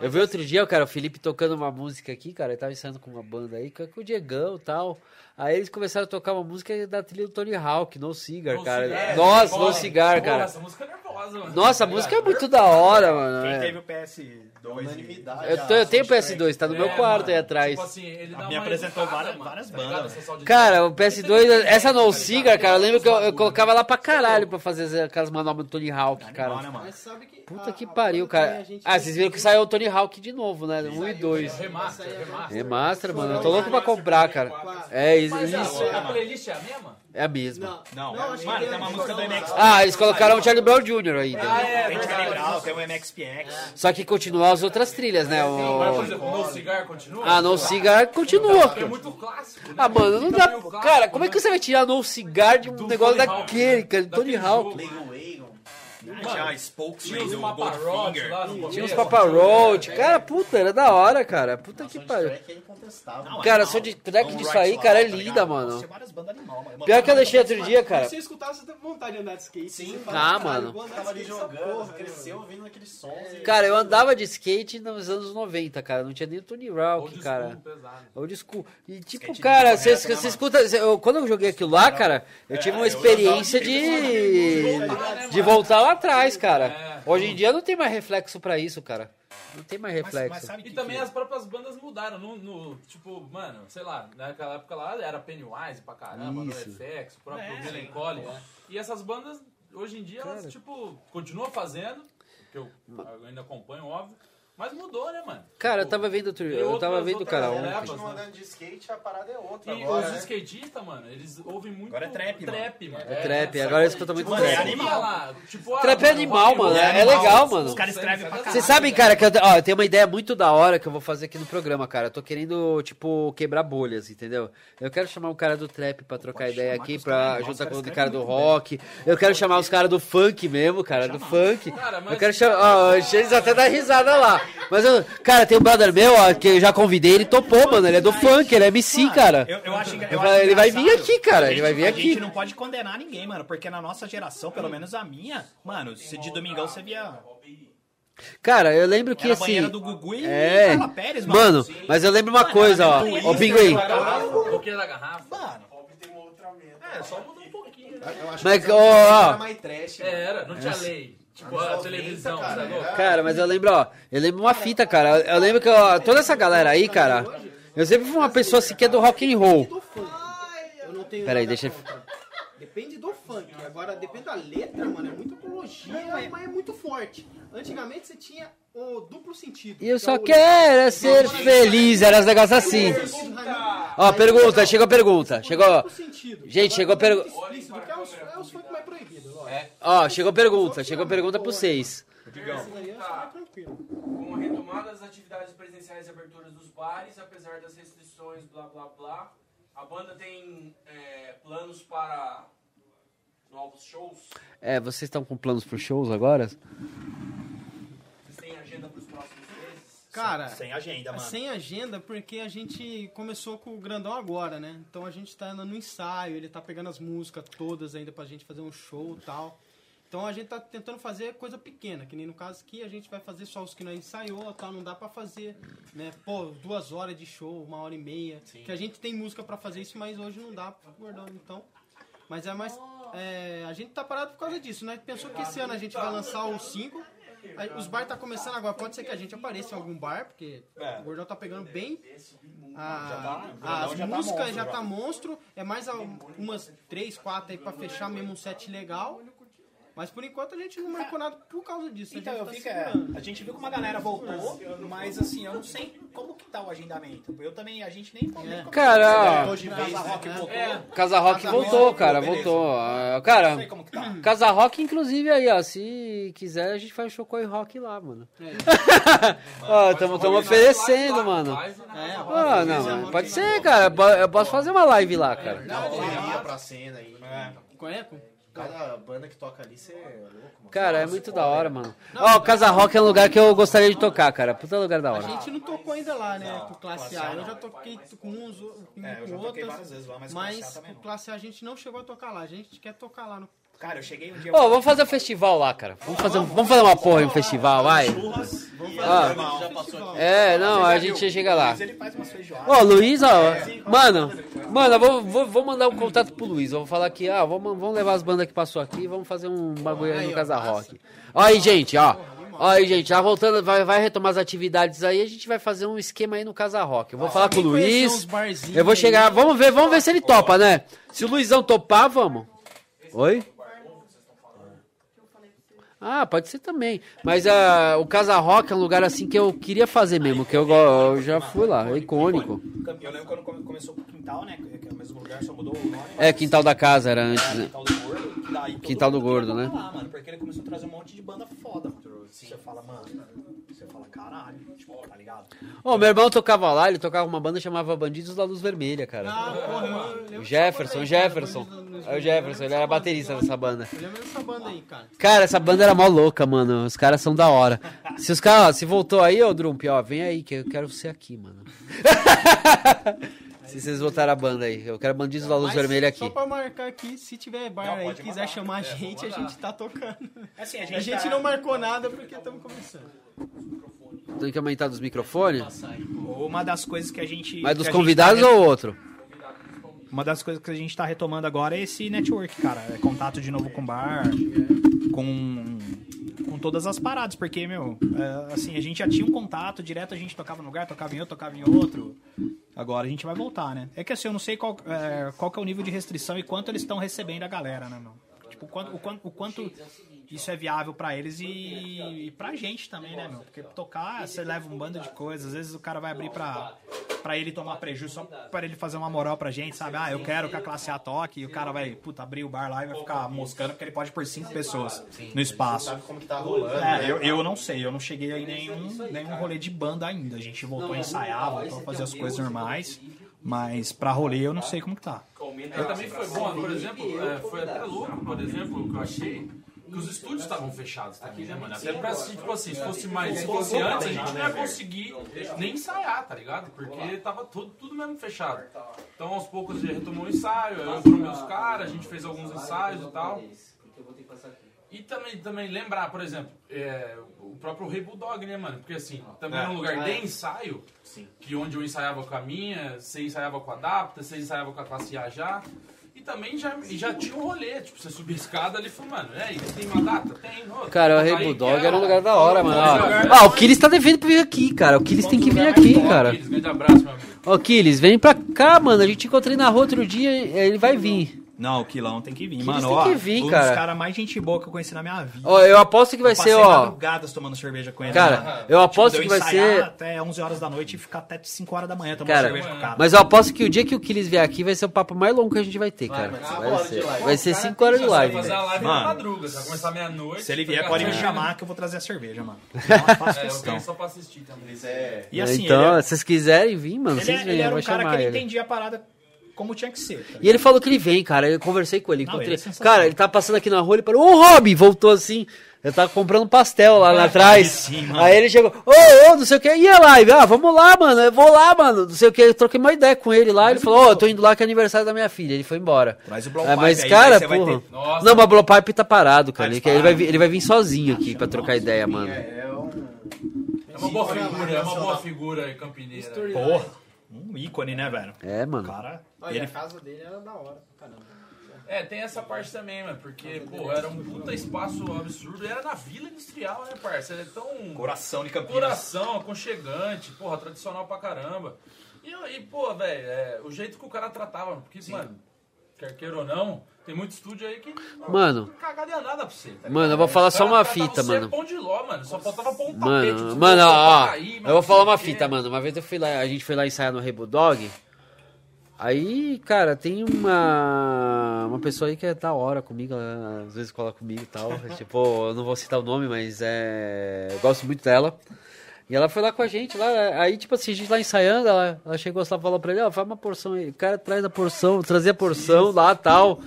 Eu vi outro dia, cara, o Felipe tocando uma música aqui, cara. Ele tava ensaiando com uma banda aí, com o Diegão e tal. Aí eles começaram a tocar uma música da trilha do Tony Hawk, No Cigar, No cara. Cigar. Nossa, Porra, No Cigar, cara. Essa música é nervosa, mano. Nossa, a música é muito da hora, mano. Quem é. teve o PS2 Unanimidade. Eu, tô- eu tenho o PS2, tá no meu É, quarto mano, aí atrás. Tipo assim, ele dá Me uma apresentou várias- mano, várias tá ligado? bandas. Essa só de- Cara, o PS2, essa No Cigar, cara, eu lembro que eu, eu colocava lá pra caralho pra fazer aquelas manobras do Tony Hawk, Animal, cara. né, mano? Mas sabe que... Puta a- que a pariu, banda também cara. a gente Ah, vocês viram que saiu o Tony Hawk de novo, né? 1 e 2. Remaster, remaster. Remaster, mano. Eu tô louco pra comprar, cara. É isso. Mas a- isso. a playlist é a mesma? É a mesma. Não, acho que mano, tem tem uma música do versão MX. Ah, eles colocaram o Charlie Brown Jr. ainda. Ah, é, Tem o Charlie. Brown, tem o MXPX. Só que continua as outras trilhas, né? Mas, por O... exemplo, No Cigar continua? Ah, No Cigar continua. É muito clássico, né? Ah, mano, não dá. Cara, como é né? que você vai tirar No Cigar de um negócio daquele, né? cara? de Tony Hawk. Tinha a Tinha Spokesman os do Goldfinger. lá no Tinha uns começo. Papa Roach. Cara, puta, era da hora, cara. Puta que pariu. É Cara, só de track disso aí, cara, é tá linda, ligado? mano. Pior que eu deixei outro dia, cara. Se você escutar, você tem vontade de andar de skate. Sim, tá, fala, "Caralho, mano." vou andar de Tava ali skate nessa jogando, porra, né, cresceu mano?" ouvindo aqueles sons. e- Cara, eu andava de skate nos anos 90, cara. Não tinha nem o Tony Old cara. Old school. E tipo, cara, você né, escuta. quando eu joguei aquilo lá, cara, eu tive uma eu experiência de. de voltar lá atrás, cara. É. Hoje em dia não tem mais reflexo pra isso, cara. Não tem mais Mas, reflexo. mas sabe E que também que- as próprias bandas mudaram. No, no- tipo, mano, sei lá, naquela época lá era Pennywise pra caramba, no Isso. FX, o próprio É, Melancholy. E essas bandas, hoje em dia, elas, Cara. tipo, continuam fazendo, que eu ainda acompanho, óbvio, mas mudou, né, mano? Cara, eu Tipo, tava vendo outro. Eu tava vendo, outras cara, ontem. Continua né? andando de skate, a parada é outra E agora, os né? skatistas, mano, eles ouvem muito Agora é trap, mano. trap mano. É trap, agora eles escutam muito Mano, trap. é animal. Lá, tipo, ah, Trap é mano, animal, mano, é legal, mano. Os caras escrevem pra caralho. Vocês sabem, cara, que eu, ó, eu tenho uma ideia muito da hora que eu vou fazer aqui no programa, cara. Eu tô querendo, tipo, quebrar bolhas, entendeu? Eu quero chamar um cara do trap pra trocar Pode ideia aqui, pra juntar com o cara do rock. Eu quero chamar os caras do funk mesmo, cara, do funk. Cara, mas- Eu quero chamar. Ó, eles até dá risada lá. Mas, eu, cara, tem um brother meu, ó, que eu já convidei, ele topou, mano. Ele é do funk, ele é MC, Mano, cara. Eu, eu acho, Eu acho ele vai vir aqui, cara, A ele vai vir A aqui. gente não pode condenar ninguém, mano, porque na nossa geração, pelo menos a minha, mano, se de domingão você via. Cara, eu lembro que Era a assim. banheira do Gugu e É. Carla Pérez, mano. Mano, mas eu lembro uma Mano, coisa, ó. era isso, Pinguim. Roqueiro da garrafa. Mano, Tem uma outra meta. É, só mudou um pouquinho. né? Eu acho Mas, que ó, era ó. mais trash. É, era, não tinha lei. Tipo, a televisão, cara, sabe? era- Cara, mas eu lembro, ó, eu lembro uma fita, cara. Eu, lembro que ó, toda essa galera aí, cara, eu sempre fui uma pessoa assim que é do rock and roll. do funk. Eu não tenho Peraí, deixa. Depende do funk. Agora, depende da letra, mano. É muita apologia, mas é muito forte. Antigamente você tinha o duplo sentido. E eu só é o- quero é ser feliz, era uns negócios assim. Ó, pergunta, chegou a pergunta. Chegou. Gente, chegou a pergunta. É os, é os funk mais proibidos. Ó, chegou a pergunta, chegou a pergunta pra vocês. Tranquilo. Com a retomada das atividades presenciais e aberturas dos bares, apesar das restrições, blá blá blá, a banda tem é, planos para novos shows? É, vocês estão com planos pro shows agora? Vocês têm agenda para os próximos meses? Cara, Sem agenda, mano. sem agenda porque a gente começou com o Grandão agora, né? Então a gente tá no ensaio, ele tá pegando as músicas todas ainda pra gente fazer um show e tal. Então a gente tá tentando fazer coisa pequena, que nem no caso aqui a gente vai fazer só os que nós ensaiou, tal, não dá pra fazer, né? Pô, duas horas de show, uma hora e meia. Que a gente tem música pra fazer isso, mas hoje não dá, Gordão, então. Mas é mais. é, a gente tá parado por causa disso, né? Pensou que esse ano a gente vai lançar o 5. Os bar tá começando agora, pode ser que a gente apareça em algum bar, porque É. o Gordão tá pegando bem. a- tá- o as Gordão já tá músicas monstro, já tá monstro. É mais a- umas três, quatro aí pra fechar mesmo um set legal. Mas por enquanto a gente não marcou nada por causa disso. a Então, gente eu tá fico, é, a gente viu que uma galera voltou, mas assim, eu não sei como que tá o agendamento. Eu também, a gente nem nem como- Cara? Que voltou. Casa Rock voltou, cara, beleza. voltou. Ah, Não Cara, sei como que tá. Casa Rock, inclusive, aí, ó, se quiser, a gente faz show com rock lá, mano. Ó, tamo, tamo oferecendo, mano. É, Ah, não, pode ser, cara. Eu posso fazer uma live lá, cara. Dá uma correria pra cena aí. Conhece? Cada banda que toca ali, você é louco, mano. Cara, é muito da hora, mano. Ó, Casa Rock é um lugar que eu gostaria de tocar, cara. Puta lugar da A hora. gente não tocou ainda lá, né? Com classe A. Eu já toquei com uns, com, É, com lá, mas A não. classe A a gente não chegou a tocar lá. A gente quer tocar lá no. Cara, eu cheguei um dia. Ô, vamos fazer um festival lá, cara. Vamos fazer, vamos fazer uma porra em um festival, vai. Ah, é, não, a gente chega lá. Mas ele faz umas feijoadas. Ô, Luiz, ó, mano, mano, eu vou, vou, vou mandar um contato pro Luiz. Eu vou falar aqui, ah, vamos, vamos levar as bandas que passou aqui e vamos fazer um bagulho aí no Casa Rock. Ó aí, gente, ó. Ó aí, gente, já voltando, vai, vai retomar as atividades aí, a gente vai fazer um esquema aí no Casa Rock. Eu vou falar com o Luiz. Eu vou chegar, vamos ver, vamos ver se ele topa, né? Se o Luizão topar, vamos. Oi? Ah, pode ser também. Mas ah, o Casa Rock é um lugar assim que eu queria fazer mesmo, que eu, eu já fui lá, é icônico. Eu lembro quando come- começou com o quintal, né? Que é o mesmo lugar, só mudou o nome. É, Quintal da Casa era antes, né? Quintal do Gordo. que daí todo Quintal do Gordo, né? Lá, mano, porque ele começou a trazer um monte de banda foda. Você fala, mano, caralho, tipo, tá ligado? Ô, meu irmão tocava lá, ele tocava uma banda chamava Bandidos da Luz Vermelha, cara. Ah, porra, eu O Jefferson, Jefferson. É o. Jefferson, ele era baterista dessa banda. Eu lembro dessa banda aí, cara. Cara, essa banda era mó louca, mano. Os caras são da hora. Se os caras, se voltou aí, ô Drump, ó, vem aí que eu quero ser aqui, mano. se vocês voltaram a banda aí, eu quero Bandidos da Luz Vermelha Só aqui. pra marcar aqui, se tiver bar Não, aí quiser mandar. chamar a gente, a gente tá tocando. Assim, a A gente, gente tá- não marcou nada porque estamos começando. Tem que aumentar dos microfones? Uma das coisas que a gente. Mas dos convidados tá ou outro? Uma das coisas que a gente tá retomando agora é esse network, cara. É contato de novo com bar, com, com todas as paradas. Porque, meu, é, assim, a gente já tinha um contato direto, a gente tocava num lugar, tocava em outro, tocava em outro. Agora a gente vai voltar, né? É que assim, eu não sei qual, é, qual que é o nível de restrição e quanto eles estão recebendo a galera, né, meu? Tipo, o quanto, o quanto, o quanto isso é viável pra eles e, e pra gente também, né, meu? Porque tocar, você leva um bando de coisas. Às vezes o cara vai abrir pra, pra ele tomar prejuízo só pra ele fazer uma moral pra gente, sabe? Ah, eu quero que a classe A toque. E o cara vai, puta, abrir o bar lá e vai ficar moscando porque ele pode por cinco pessoas no espaço. Sabe como que tá rolando, É, né? eu, eu não sei, eu não cheguei aí nenhum, nenhum rolê de banda ainda. A gente voltou a ensaiar, voltou a fazer as coisas normais. Mas pra rolê eu não sei como que tá. E também foi bom, por exemplo, é, foi até louco, por exemplo, o que eu achei, que os estúdios estavam fechados também, né, mano? Até pra, tipo assim, se fosse mais, se fosse antes, a gente não ia conseguir nem ensaiar, tá ligado? Porque tava tudo, tudo mesmo fechado. Então, aos poucos, a gente retomou o ensaio, eu entrou meus caras, a gente fez alguns ensaios e tal. E também, também lembrar, por exemplo, é, o próprio Rei Bulldog, né, mano? Porque assim, também era um lugar de ensaio, que onde eu ensaiava com a minha, você ensaiava com a Adapta, você ensaiava com a classe A já. Também já, já tinha um rolê. Tipo, você subia a escada ali e falou, mano, é isso, tem uma data? Tem. Ô, Cara, o aí Rei Bulldog que era um lugar da hora, mano. Ó, Ah, o Killis tá devendo pra vir aqui, cara. O Killis tem que vir aqui, cara. Grande abraço, meu amigo. Ó, Killis, vem pra cá, mano. A gente encontrou ele na rua outro dia, ele vai vir. Não, o Quilão tem que vir, Quilão mano. tem ó, que vir, um dos cara. caras mais gente boa que eu conheci na minha vida. Ó, eu aposto que vai Passei ser, ó. madrugadas tomando cerveja com ele. Cara, né? eu aposto Tipo, que vai ser. até 11 horas da noite e ficar até 5 horas da manhã tomando Cara, cerveja com o cara. mas eu aposto que o dia que o Killis vier aqui vai ser o papo mais longo que a gente vai ter, Vai, cara. Vai horas de ser, live. vai ser 5 horas de Você vai live. fazer a live Mano. na madruga, vai começar meia-noite. Se ele vier, pode me chamar que eu vou trazer a cerveja, mano. Eu não faço É, eu questão. tenho só pra assistir também. Eles é. E assim, então, ele, se vocês quiserem vir, mano, ele, vocês ele venham, eu era vou um cara chamar que ele ele. entendia a parada como tinha que ser. tá E ele falou que ele vem, cara. Eu conversei com ele. Não, ele é cara, ele tava passando aqui na rua, ele falou, ô Rob, voltou assim. Eu tava comprando pastel lá, lá atrás. sim. Aí ele chegou, ô, ô, não sei o que, e a live? Ah, vamos lá, mano, eu vou lá, mano, não sei o que. Eu troquei uma ideia com ele lá. Ele falou, ô, eu tô indo lá que é aniversário da minha filha. Ele foi embora. Traz o blow Ah, mas, pipe aí, cara, aí você vai porra. ter- Nossa. Não, mas o Blowpipe tá parado, cara. Ah, Ele, ele, vai, vir- ele vai vir sozinho aqui pra trocar ideia, mano. É, é um. É uma boa figura, é uma boa figura campineira. Porra, um ícone, né, velho? É, O mano. cara. Olha, ele a casa dele era da hora, caramba. É, tem essa parte também, mano, porque, pô, era um puta espaço absurdo. E era na Vila Industrial, né, parça? É tão... Coração de Campinas. Coração, aconchegante, porra, tradicional pra caramba. E, e pô, velho, é, o jeito que o cara tratava, porque, mano, quer queira ou não, tem muito estúdio aí que. Mano. Cagada é nada pra você. Tá Mano, eu vou falar O só uma fita, mano. Ló, mano. Só faltava pôr um tapete. Mano, tipo, mano, ó, cair, eu vou falar uma fita, mano. Uma vez eu fui lá, a gente foi lá ensaiar no Rebo Dog. Aí, cara, tem uma uma pessoa aí que é da hora comigo, ela às vezes cola comigo e tal. tipo, eu não vou citar o nome, mas é. Eu gosto muito dela. E ela foi lá com a gente, lá, aí, tipo assim, a gente lá ensaiando, ela, ela chegou lá e falou pra ele, ó, faz uma porção aí. O cara traz a porção, trazia a porção lá tal.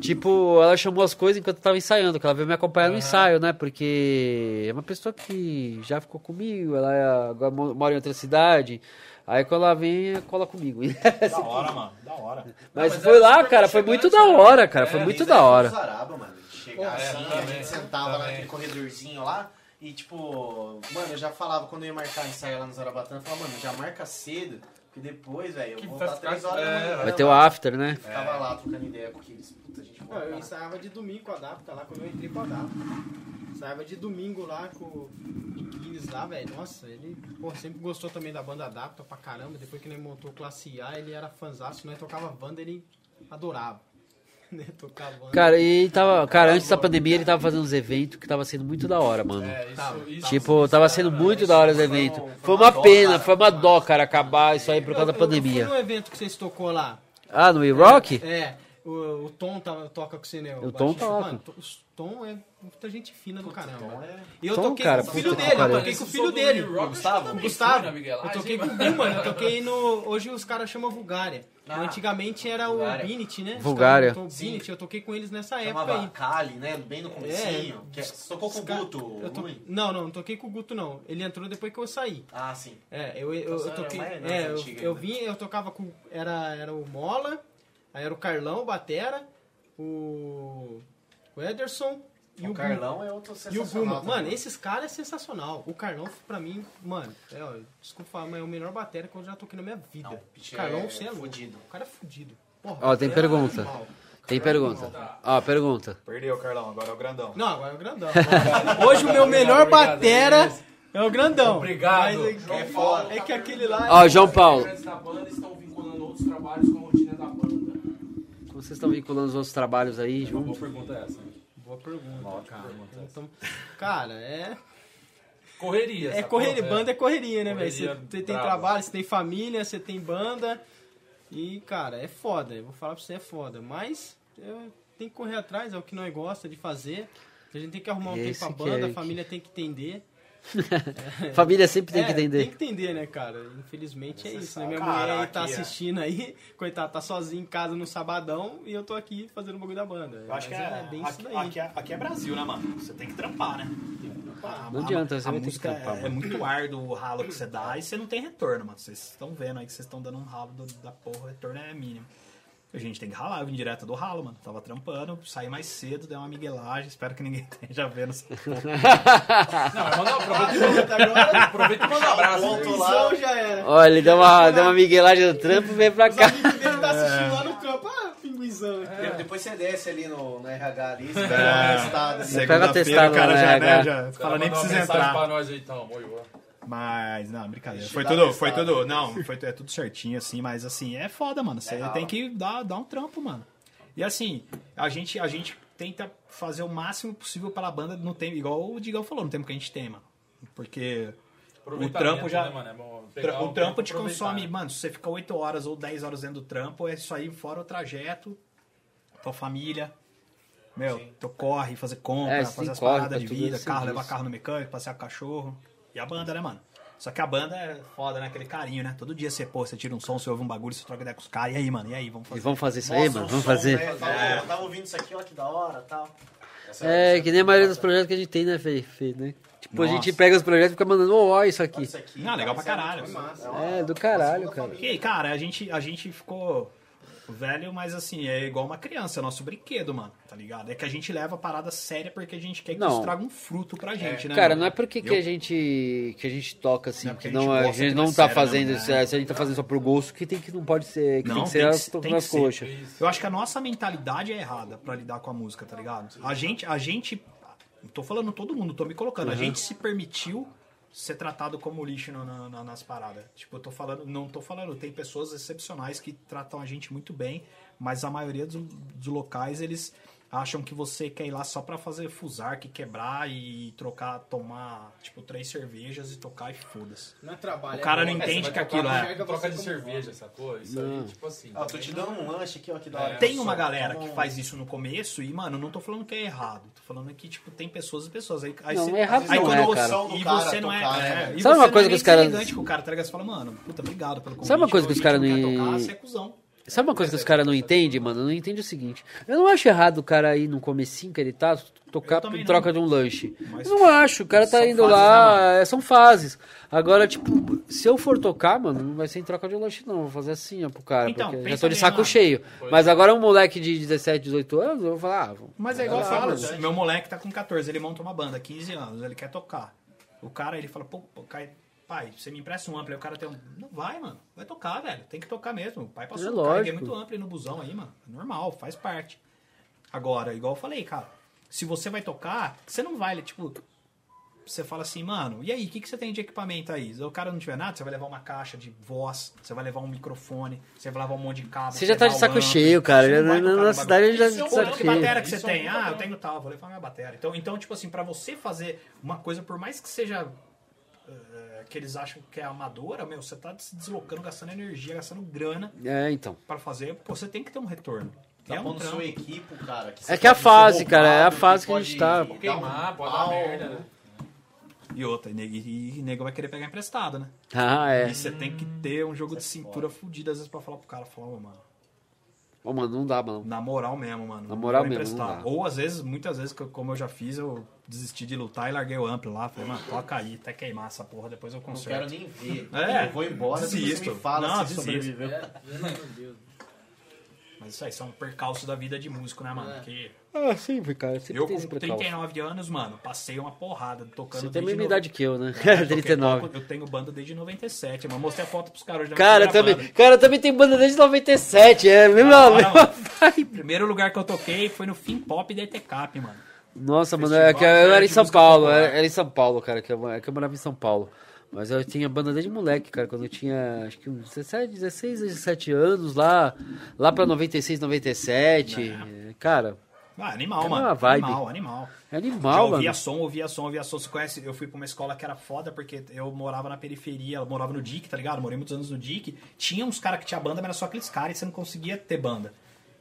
Tipo, ela chamou as coisas enquanto eu tava ensaiando, que ela veio me acompanhar no ensaio, né? Porque é uma pessoa que já ficou comigo, ela é- agora mo- mora em outra cidade. Aí quando ela vem, cola comigo. Da hora, mano. Da hora. Mas, mas foi lá, cara, foi muito da hora, cara, foi É, muito da a época hora. mano. De chegar É, assim, a gente sentava lá naquele corredorzinho lá. E tipo, mano, eu já falava quando eu ia marcar ensaio lá no Zarabatana, eu falava, mano, já marca cedo, porque depois, velho, eu vou vai voltar 3 horas da é, manhã. Vai ter o after, né? Ficava lá trocando ideia com aqueles. Puta, a gente Não, eu voltava. ensaiava de domingo com a Adapta lá, quando eu entrei com a Adapta. Ensaiava de domingo lá com o Guinness lá, velho. Nossa, ele pô, sempre gostou também da banda Adapta pra caramba. Depois que ele montou o Classe A, ele era fãzaço. Nós tocava banda, ele adorava. Né? Tocar banda. Cara, e tava, cara, antes da pandemia ele tava fazendo uns eventos que tava sendo muito da hora, mano. É, isso, Tá, isso, Tipo, tava sendo muito da hora os eventos. foi Foi uma uma dó, pena, cara. foi uma dó, cara, acabar isso aí por causa da pandemia. Eu fui num evento que vocês tocou lá. Ah, no E-Rock? É, o, o Tom tá- toca com você, né? O Tom toca. Mano, o Tom é muita gente fina do caramba. É- E eu Tom, toquei cara, com o filho dele, eu toquei com o filho dele. Rock, Gustavo. eu também Gustavo. Eu Age, toquei com o mano. Eu toquei no. Hoje os caras chamam Vulgária. Ah, Antigamente era o. Binit, né? Vulgária. o Binit, eu toquei com eles nessa época Chamava aí. Kali, né? Bem no comecinho. É. que é- tocou com o Guto, eu to-. Não, não, não toquei com o Guto, não. Ele entrou depois que eu saí. Ah, sim. É, eu, eu, Então eu você era toquei. mais- mais É, eu, eu vim, eu tocava com. Era, era o Mola, aí era o Carlão, o Batera, o. O Ederson e o, o Carlão é outro E o sensacional. Também. Mano, esses caras é sensacional. O Carlão, pra mim, mano, é, ó, desculpa falar, mas é o melhor bateria que eu já toquei na minha vida. Não, o Carlão, é você é louco. fudido. O cara é fudido. Porra, Ó, tem é pergunta. animal. Tem pergunta. Ó, pergunta. Perdeu, Carlão. Agora é o grandão. Não, agora é o grandão. Hoje o meu melhor batera é o grandão. Obrigado. Mas é, É foda. é que aquele lá. Ó, João Paulo. Estão vinculando outros trabalhos vocês estão vinculando os outros trabalhos aí, Uma boa junto? pergunta é essa. hein? Boa pergunta, cara. Então, cara, é. Correria. É correria, porra, banda é correria, né, velho? Você você tem brava. trabalho, você tem família, você tem banda. E, cara, é foda. Eu vou falar pra você, é foda. Mas eu tenho que correr atrás, é o que nós gosta de fazer. A gente tem que arrumar um Esse tempo pra que é banda, que- a família tem que entender. Família sempre tem É, que entender. Tem que entender, né, cara? Infelizmente é isso, né? Minha mulher aí tá é- assistindo aí, coitada, tá sozinha em casa no sabadão e eu tô aqui fazendo o bagulho da banda. Eu acho que Mas é, bem isso aqui, daí. aqui, é, aqui é Brasil, né, mano? Você tem que trampar, né? A- Não a- adianta, você a música trampar, é, é muito árduo o ralo que você dá e você não tem retorno, mano. Vocês estão vendo aí que vocês estão dando um ralo do- da porra, o retorno é mínimo. A gente tem que ralar, eu vim direto do ralo, mano. Tava trampando, saí mais cedo, dei uma miguelagem, espero que ninguém esteja vendo essa porra. Não, mas manda, aproveita, e manda- Agora, aproveita e manda um abraço. Né? lá. já era. Olha, ele deu uma, deu uma miguelagem no trampo e veio pra Os cá. amigos dele tá assistindo lá no trampo. Ah, pinguizão. aqui. depois você desce ali no, no RH ali, você pega o estado ali. Você pega Segunda-feira testado o cara já, né, né, já O fala nem mandou uma precisa mensagem entrar. pra nós aí, então, moiô. Mas, não, brincadeira. Foi tudo, foi tudo, não, foi é tudo certinho, assim, mas assim, é foda, mano. Você tem que dar, dar um trampo, mano. E assim, a gente, a gente tenta fazer o máximo possível pela banda no tempo, igual o Digão falou, no tempo que a gente tem, mano. Porque o trampo já. né, mano? É tra- o trampo te consome, né? mano, se você ficar 8 horas ou 10 horas dentro do trampo, é isso aí, fora o trajeto, tua família. Meu, tu corre, fazer compra, É, sim, fazer as corre paradas de vida, carro, levar carro no mecânico, passear com o cachorro. E a banda, né, mano? Só que a banda é foda, né? Aquele carinho, né? Todo dia você, pô, você tira um som, você ouve um bagulho, você troca ideia com os caras. E aí, mano? E aí, vamos E fazer? vamos fazer isso aí, Mostra mano? o Vamos som, fazer. né? Fala, "Ó, eu tava ouvindo isso aqui, ó, que da hora tal. Essa É, essa que nem a maioria dos projetos que a gente tem, né, Fê? Fê, né? Tipo, a Nossa. gente pega os projetos e fica mandando, ó, isso aqui. Isso aqui, Ah, legal pra isso é caralho. muito massa. É, do caralho, cara. E, cara, a gente, a gente ficou velho, mas assim, é igual uma criança, é nosso brinquedo, mano, tá ligado? É que a gente leva a parada séria porque a gente quer que Não. isso traga um fruto pra gente, né? Cara, mano? não é porque que a gente que a gente toca assim, Não é porque que a gente não, a gente não não é tá sério, fazendo, né, isso, é, se a gente tá fazendo só pro gosto, que tem que não pode ser, que Não, tem que ser tem que- as, tem que as ser. coxas. Eu acho que a nossa mentalidade é errada pra lidar com a música, tá ligado? A gente, a gente, tô falando todo mundo, tô me colocando, a gente se permitiu ser tratado como lixo na- na- na- nas paradas. Tipo, eu tô falando, não tô falando, tem pessoas excepcionais que tratam a gente muito bem, mas a maioria dos, dos locais eles acham que você quer ir lá só pra fazer fusar, que quebrar e trocar, tomar, tipo, três cervejas e tocar e foda-se. Não é trabalho. O cara é não entende que aquilo é- Troca de como cerveja, sacou? Isso aí, tipo assim. Ó, tô te dando um lanche aqui, ó, que da hora. Tem uma galera que faz isso no começo e, mano, não tô falando que é errado. Tô falando que, tipo, tem pessoas e pessoas. Aí, aí Não, você, errado aí não quando é, você- cara. E você não é. né, é, velho? e Sabe uma não coisa é que os caras- deselegante com o cara, tá ligado? Você fala, mano, puta, obrigado pelo convite. Sabe uma coisa que os caras não- tocar, você é cuzão. Sabe uma coisa que os caras não entendem, mano? Não entende o seguinte. Eu não acho errado o cara ir no comecinho que ele tá, tocar Eu em não. troca de um lanche. Mas eu não acho, o cara tá indo fases, lá, né, é, são fases. Agora, tipo, se eu for tocar, mano, não vai ser em troca de um lanche, não. Vou fazer assim, ó, pro cara, Então, porque eu já tô de saco mano. cheio. Mas agora um moleque de 17, 18 anos, eu vou falar, ah, vou- Mas é igual eu Ah, falo, meu moleque tá com 14, ele monta uma banda, 15 anos, ele quer tocar. O cara, ele fala, pô, pô, Caio, pai, você me empresta um ampli, aí o cara tem um... Não vai, mano, vai tocar, velho, tem que tocar mesmo. O pai passou, É carreguei lógico. muito ampli no busão aí, mano, é normal, faz parte. Agora, igual eu falei, cara, se você vai tocar, você não vai, tipo... Você fala assim, mano, e aí, o que, que você tem de equipamento aí? Se o cara não tiver nada, você vai levar uma caixa de voz, você vai levar um microfone, você vai levar um monte de cabo. Você já tá de saco cheio, cara. vai Na- na cidade já de Pô, saco que cheio. bateria que você Isso é um tem? Ah, eu tenho tal, vou levar minha bateria. Então, então, tipo assim, pra você fazer uma coisa, por mais que seja que eles acham que é amadora, meu, você tá se deslocando, gastando energia, gastando grana É, então. pra fazer, pô, você tem que ter um retorno. Tá é um pondo sua equipe, cara. Que É que a pode ser fase, cara, é a fase que a pode gente tá. um Queimar, pode dar merda, né? E outra, e nego, e nego vai querer pegar emprestado, né? Ah, é. E você tem que ter um jogo de cintura fudido, às vezes, pra falar pro cara, falar, ô, mano, Ô, mano, não dá, mano. na moral mesmo, mano. Na moral mesmo, emprestar. não dá. Ou às vezes, muitas vezes, como eu já fiz, eu desisti de lutar e larguei o amplo lá. Falei, mano, toca aí, até queimar essa porra, depois eu Não conserto. quero nem ver. É, eu vou embora, depois desisto. você me fala Não, se desisto. sobreviveu. Meu Deus. Mas isso aí são percalços da vida de músico, né, mano? É. Porque Ah, sempre, cara. Sempre eu com esse precalço. 39 anos, mano, passei uma porrada tocando Você tem a mesma no- idade que eu, né? É, eu toquei 39. pouco, Eu tenho banda desde 97, mano. Mostrei a foto pros caras da Cara, também, cara, também tem banda desde 97, é mesmo, mano. vibe. Primeiro lugar que eu toquei foi no Fim Pop da ETCAP, mano. Nossa, mano, é que eu era em São Paulo, popular. era, em São Paulo, cara, que eu, é que eu morava em São Paulo. Mas eu tinha banda desde moleque, cara, quando eu tinha, acho que uns 17, 16, 17 anos, lá, lá pra 96, 97, é, cara, Ah, animal, É mano. vibe. Animal, animal. é Já animal, ouvia mano. som, ouvia som, ouvia som. Você conhece? Eu fui pra uma escola que era foda porque eu morava na periferia, eu morava no DIC, tá ligado? Morei muitos anos no DIC. Tinha uns caras que tinha banda, mas era só aqueles caras e você não conseguia ter banda.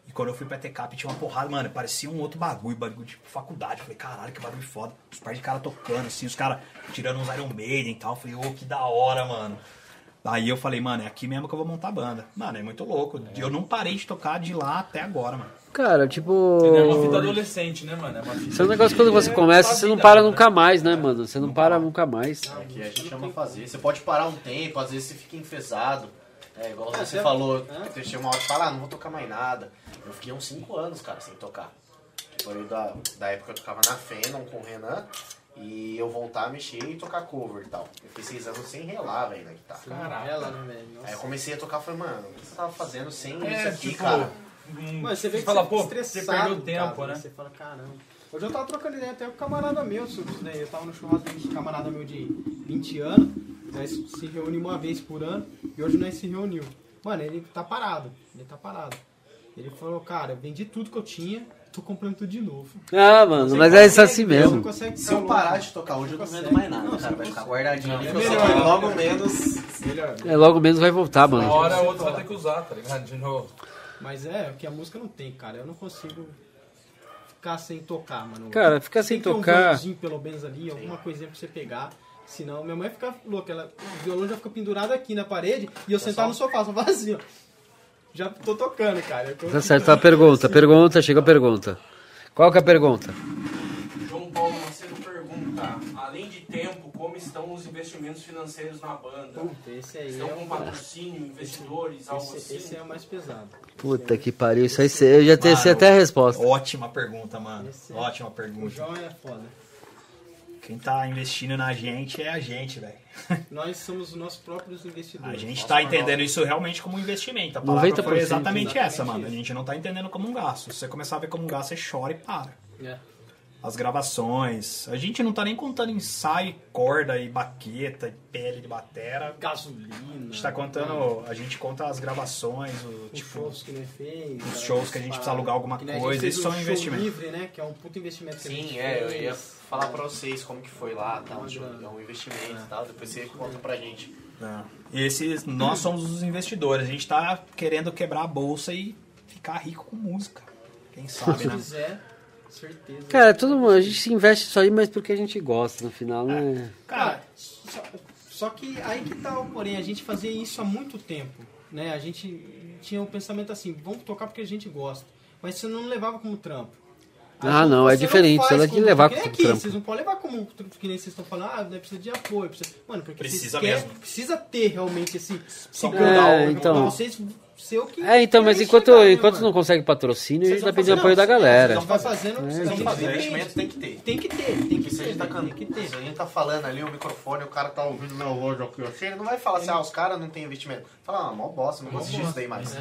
E quando eu fui pra TCAP tinha uma porrada, mano, parecia um outro bagulho, bagulho de faculdade. Eu falei, caralho, que bagulho foda. Os pais de cara tocando, assim, os caras tirando uns Iron Maiden e tal. Eu falei, ô, que da hora, mano. Aí eu falei, mano, é aqui mesmo que eu vou montar a banda. Mano, é muito louco. Eu não parei de tocar de lá até agora, mano. Cara, tipo... É uma fita adolescente, né, mano? É uma fita Isso é um negócio que quando você É começa, você não vida, para né? nunca mais, né, mano? Você não para nunca mais. Aqui a gente ama fazer. Você pode parar um tempo, às vezes você fica enfesado. É igual você você- falou, é. você chega uma hora e fala, ah, não vou tocar mais nada. Eu fiquei uns 5 anos, cara, sem tocar. Tipo, aí da, da época que eu tocava na Fenon com o Renan. E eu voltar a mexer e tocar cover e tal. Eu fiquei 6 anos sem relar, velho, na guitarra. Caraca. Ela, né, velho? Aí eu comecei a tocar e falei, mano, o que você tava fazendo sem É, isso aqui, tipo, cara? Um- Mas você vê que fala, você pô, você perdeu tempo, cara, né? Você fala, caramba. Hoje eu tava trocando ideia até com um camarada meu sobre isso daí. Eu tava no churrasco de um camarada meu de 20 anos. Nós se reunimos uma vez por ano e hoje nós se reuniu. Mano, ele tá parado. Ele tá parado. Ele falou, cara, eu vendi tudo que eu tinha, tô comprando tudo de novo. Ah, mano, mas é isso assim mesmo. consegue Se eu parar de tocar hoje, eu não vendo mais nada, Não, cara. Vai ficar guardadinho. É melhor. logo menos. Melhor. É, logo menos vai voltar, Uma mano. hora a outra vai ter que usar, tá ligado? De novo. Mas é, o que a música não tem, cara. Eu não consigo ficar sem tocar, mano. Cara, ficar sem tocar- Um violãozinho, pelo menos ali, alguma coisinha pra você pegar. Senão, minha mãe fica louca. Ela, o violão já fica pendurado aqui na parede e eu sentar no sofá, só vazio. Já tô tocando, cara. Tô- Tá certo, a pergunta, pergunta, chega a pergunta. Qual que é a pergunta? João Paulo Macedo pergunta, além de tempo, como estão os investimentos financeiros na banda? Puta, esse aí Estão é com um... patrocínio, investidores, algo Esse, assim? esse é o mais pesado. Puta que pariu, isso aí eu já tenho sei até a resposta. Ótima pergunta, mano. Esse é- Ótima O pergunta. João é foda. Quem tá investindo na gente é a gente, velho. Nós somos os nossos próprios investidores. A gente tá entendendo isso realmente como um investimento. A palavra 90%, foi exatamente exatamente essa, mano. A gente não tá entendendo como um gasto. Se você começar a ver como um gasto, você chora e para. É. As gravações. A gente não tá nem contando ensaio, corda e baqueta e pele de batera. Gasolina. A gente tá contando. A gente conta as gravações, o, Os tipo. shows que nós fez. os shows que a gente precisa alugar alguma que coisa, isso o são show investimento. livre, né? Que é um puto investimento que a gente Sim, é, eu fez. ia falar pra vocês como que foi lá, grana. é um investimento e tal, depois você conta pra gente. né? E esses, nós somos os investidores. A gente tá querendo quebrar a bolsa e ficar rico com música. Quem sabe, Se né? quiser, certeza. Cara, todo mundo, a gente se investe isso aí, mas porque a gente gosta no final, né? Cara, só, só que aí que tá o porém, a gente fazia isso há muito tempo, né? A gente tinha o pensamento assim, vamos tocar porque a gente gosta, mas você não levava como trampo. Ah, não, é diferente, você tem que como- levar como aqui, trampo. Vocês não podem levar como que nem vocês estão falando, ah, né, precisa de apoio, precisa... Mano, porque Precisa vocês querem- mesmo. precisa ter realmente esse, esse É, então. pra vocês ser o que É, então, mas enquanto, chegar, enquanto mano? não consegue patrocínio, a Vocês gente tá pedindo apoio da galera. Vocês vão fazendo, vocês Tem vão que fazer investimento tem que ter. Tem que ter, tem que a ter, gente tá tem que ter. Se a gente tá falando ali, o microfone, o cara tá ouvindo meu áudio aqui, ele não vai falar assim, ah, os caras não tem investimento. Fala, ah, mó bosta, não gosto disso daí mais.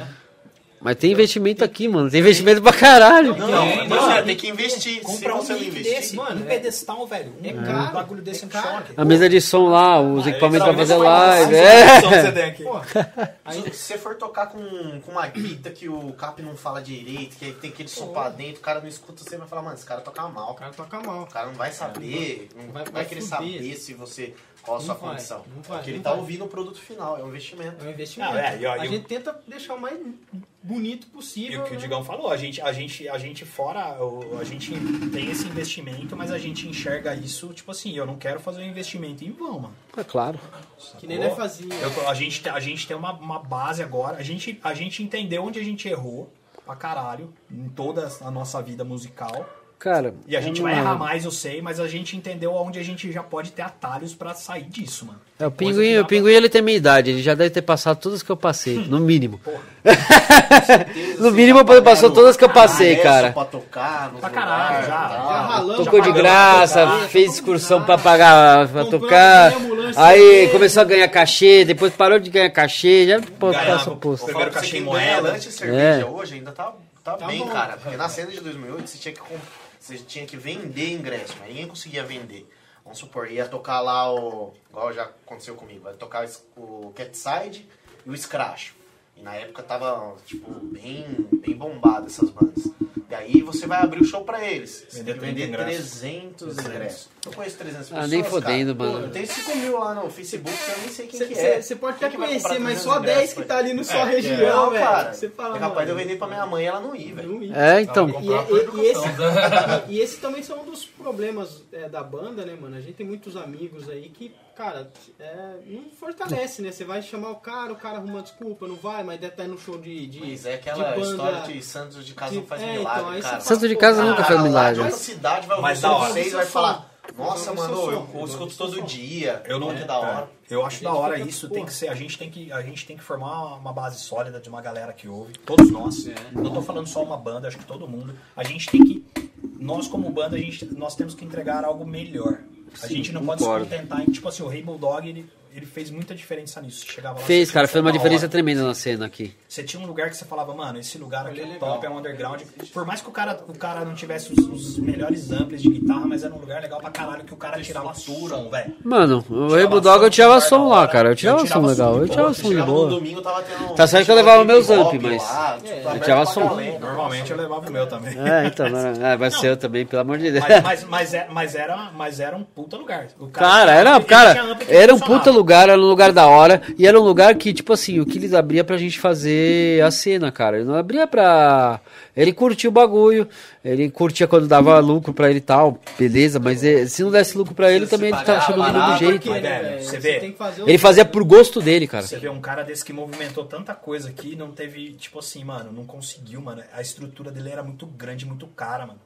Mas tem investimento aqui, mano. Tem investimento pra caralho. Não, Tem, não, não. é, tem que investir. Se Comprar um você investir, desse, mano, um é- pedestal, velho. Um é caro, bagulho desse é é um caro. choque. A mesa de som lá, os equipamentos pra fazer live. É. você tem aqui. Pô, Se você for tocar com, com uma guita que o cap não fala direito, que aí tem aquele som pra dentro, o cara não escuta, você vai falar, mano, esse cara toca mal, o cara. toca mal. O cara não vai saber, não Vai- vai, vai querer saber se você qual a Não sua vai, condição. não vai, Porque ele não tá ouvindo o produto final, é um investimento. É um investimento. Ah, é, e ó, a e o- gente tenta deixar o mais bonito E possível. o que o né? Digão falou, a gente, a gente, a gente fora, o- a gente tem esse investimento, mas a gente enxerga isso, tipo assim, eu não quero fazer um investimento em vão, mano. É claro. Que nem nós fazia. Eu a, gente, a gente tem uma, uma base agora, a gente, a gente entendeu onde a gente errou pra caralho em toda a nossa vida musical. Cara, E a gente vai errar mais, eu sei, mas a gente entendeu onde a gente já pode ter atalhos pra sair disso, mano. É, o pinguim, o pinguim ele tem minha idade, ele já deve ter passado todas que eu passei, no mínimo. No mínimo ele passou todas que eu passei, cara. Pra tocar, Pra caralho, lugares, já. tal. Já ralamos, Tocou de graça, pra tocar, fez excursão pra graça, pagar, pra tocar. Aí dele. começou a ganhar cachê, depois parou de ganhar cachê, já pô, o posto. Primeiro pra cachê em moeda. e cerveja É. hoje ainda tá, tá, Tá bem, cara. Porque na cena de 2008 você tinha que, comp- você tinha que vender ingresso, mas ninguém conseguia vender. Vamos supor, ia tocar lá o... Igual já aconteceu comigo. Ia tocar o Catside e o Scratch. E na época tava, tipo, bem, bem bombado essas bandas. E aí você vai abrir o show pra eles. Você Vender tem que vender 30 ingressos. 300 ingressos. Eu conheço 300 Ah, pessoas, nem fodendo, cara. mano. Pô, Tem 5 mil lá no Facebook que eu nem sei quem que é. Você pode Quem até que vai conhecer, mas 300 só 10 ingressos, que tá ali na sua É, região, Não, velho. cara. Você fala, é capaz de eu mano, vender pra minha mãe e ela não ir, velho. não. É, então. E, e- e esse, e esse também são um dos problemas é, da banda, né, mano? A gente tem muitos amigos aí que, cara, é, não fortalece, né? Você vai chamar o cara, o cara arruma desculpa, não vai, mas deve estar no show de. de Mas é aquela de banda, história de Santos de casa não faz é, milagre, então, aí cara. você Santo de casa Pô, nunca lá milagre. outra cidade vai ouvir Mas da Santos hora. vocês e vai falar, nossa, mano, eu, escuto todo dia. Eu não que da hora. é, eu acho da hora fica, isso, tem que ser, a gente tem que, a gente tem que formar uma- base sólida de uma galera que ouve, todos nós. Não tô falando só uma banda, acho que todo mundo. A gente tem que nós como banda, a gente nós temos que entregar algo melhor. A gente não pode concordo. se contentar em, tipo assim, o Rei Bulldog, ele, ele fez muita diferença nisso. Você Chegava lá, Fez, você cara, fez uma da diferença hora. tremenda na cena aqui. Você tinha um lugar que você falava, mano, esse lugar aqui é legal. top, é um underground. Por mais que o cara, o cara não tivesse os, os melhores amplis de guitarra, mas era um lugar legal pra caralho que o cara tirava som, velho. Mano, o Tirava Rebel Dog eu tirava som lá, hora. cara. Eu Eu tirava som tirava legal. Eu tirava som de boa. domingo, tava tendo... Tá certo que eu levava meus amp, mas- lá, tipo, eu aberto tirava som. galera. Normalmente eu levava o meu também. É, então, é, vai ser eu também, pelo amor de Deus. Mas, mas, mas, é- mas era, mas era um puta lugar. O Cara, era, cara, era um puta lugar, era um lugar da hora, e era um lugar que, tipo assim, o que eles abria pra gente fazer a cena, cara. Ele não abria pra. Ele curtia o bagulho, ele curtia quando dava lucro pra ele e tal, beleza, mas eh, se não desse lucro pra ele, Se também ele tava do mesmo parava, jeito. porque- né, você vê? tem que fazer o- Ele fazia por gosto dele, cara. Você vê um cara desse que movimentou tanta coisa aqui, não teve, tipo assim, mano, não conseguiu, mano. A estrutura dele era muito grande, muito cara, mano.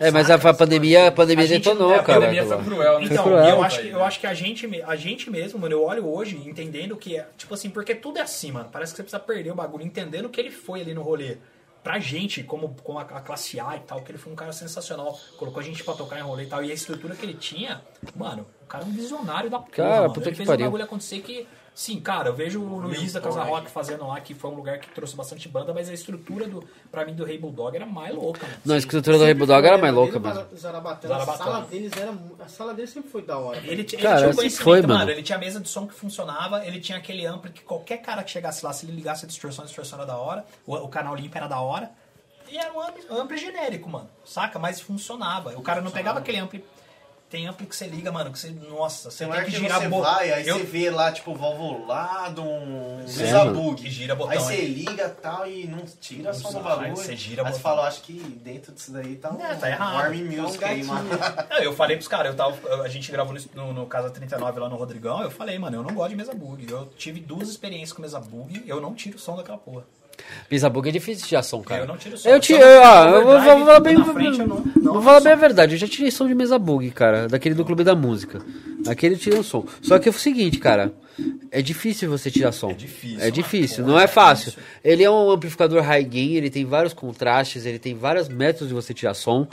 É, mas a, a pandemia, a pandemia A gente- detonou, é, a cara. pandemia foi aquela- cruel, né? Então, cruel, eu acho, que, eu acho que a gente, a gente mesmo, mano, eu olho hoje entendendo que é, tipo assim, porque tudo é assim, mano. Parece que você precisa perder o bagulho, entendendo que ele foi ali no rolê. Pra gente, como, como a, a classe A e tal, que ele foi um cara sensacional. Colocou a gente pra tocar em rolê e tal. E a estrutura que ele tinha, mano, o cara é um visionário da porra, Cara, mano. puta ele que fez pariu. um bagulho acontecer que, sim, cara, eu vejo o Luiz da Casa Rock fazendo lá, que foi um lugar que trouxe bastante banda, mas a estrutura, do, pra mim, do Rei Bulldog era mais louca, mano. Não, a escritura do Rebel Dog era mais louca mesmo. Zarabatana, a sala deles era. A sala deles sempre foi da hora. Ele, ele Cara, tinha um conhecimento, foi, mano. mano. Ele tinha a mesa de som que funcionava, ele tinha aquele ampli que qualquer cara que chegasse lá, se ele ligasse a distorção, a distorção era da hora, o, o canal limpo era da hora. E era um ampli genérico, mano. Saca? Mas funcionava. O cara não pegava aquele ampli. Tem ampli que você liga, mano, que você. Nossa, você Tem tem hora que que girar você bo- vai, aí Eu- você vê lá, tipo, valvulado, um Sim, mesa mano. bug. Que gira botão, Aí você liga e tal e não tira só no sai, bagulho. você gira Aí você botão. fala, acho que dentro disso daí tá um É, tá errado. É um Music aí, mano. Não, eu falei pros caras, eu tava, a gente gravou no, no, no Casa 39 lá no Rodrigão, eu falei, mano, eu não gosto de mesa bug. Eu tive duas experiências com mesa bug, eu não tiro o som daquela porra. Pisa bug é difícil de som, cara. Eu não tiro som. Eu tiro, eu tiro eu vou, vou falar bem, frente, eu não- não vou falar bem a verdade. Eu já tirei som de mesa bug, cara, daquele do Clube da Música. Aquele tirei um som. Só que é o seguinte, cara, é difícil você tirar som. É difícil, É difícil, não é É fácil. Ele é um amplificador high gain, ele tem vários contrastes, ele tem vários métodos de você tirar som.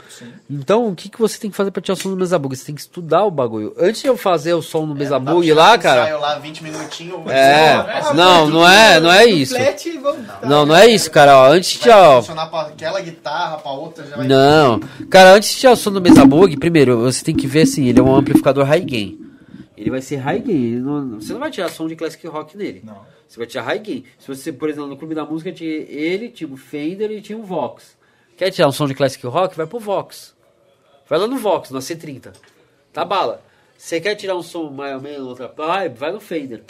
Então, o que, que você tem que fazer pra tirar som no mesa bug? Você tem que estudar o bagulho. Antes de eu fazer o som no mesa bug tirar lá, um cara. ensaio lá, 20 minutinhos. É, não, não é, não é isso. Não, não é isso, cara. Ó, antes de ó, aquela guitarra, pra outra já vai... Não, cara, antes de tirar o som do Mesa Bug, primeiro, você tem que ver assim, ele é um amplificador high gain. Ele vai ser high gain, não- você não vai tirar som de classic rock nele. Não. Você vai tirar high gain. Se você, por exemplo, no Clube da Música tinha ele, tinha o Fender e tinha o Vox. Quer tirar um som de classic rock? Vai pro Vox. Vai lá no Vox, na C30. Tá bala. Você quer tirar um som mais ou menos outra vibe? Vai no Fender.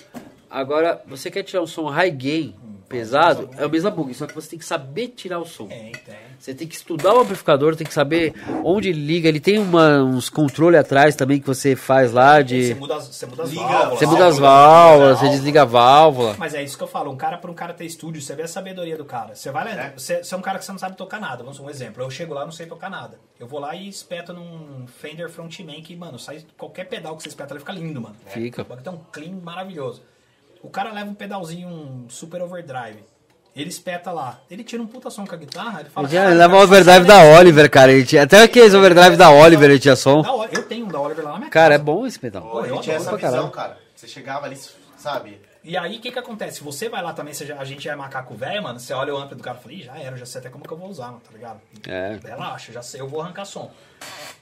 Agora, você quer tirar um som high gain, pesado, é o Mesa Bug, só que você tem que saber tirar o som. Tem, tem. Você tem que estudar o amplificador, tem que saber onde ele liga. Ele tem uma- uns controles atrás também que você faz lá Você de. muda as, você muda as Liga, válvulas. Você muda as válvulas, você desliga a válvula. Mas é isso que eu falo, um cara por um cara ter estúdio, você vê a sabedoria do cara. Você vai lá, É. você, você é um cara que você não sabe tocar nada, vamos um exemplo. Eu chego lá não sei tocar nada. Eu vou lá e espeto num Fender Frontman que, mano, sai qualquer pedal que você espeta ali fica lindo, mano. Fica. O bagulho tem um clean maravilhoso. O cara leva um pedalzinho, um super overdrive. Ele espeta lá. Ele tira um puta som com a guitarra, ele fala. Ele, já, "Caralho, ele leva o cara, overdrive essa da Oliver, cara. Ele tinha, até aqueles overdrive da Oliver ele tinha som. Da Eu tenho um da Oliver lá na minha Cara, é casa. bom esse pedal. Pô, ele eu tinha adoro essa visão, cara. Você chegava ali, sabe? E aí, o que que acontece? Você vai lá também, você já- a gente é macaco velho, mano, você olha o amplo do cara e fala, Ih, já era, eu já sei até como que eu vou usar, mano, tá ligado? É. Relaxa, já sei, eu vou arrancar som.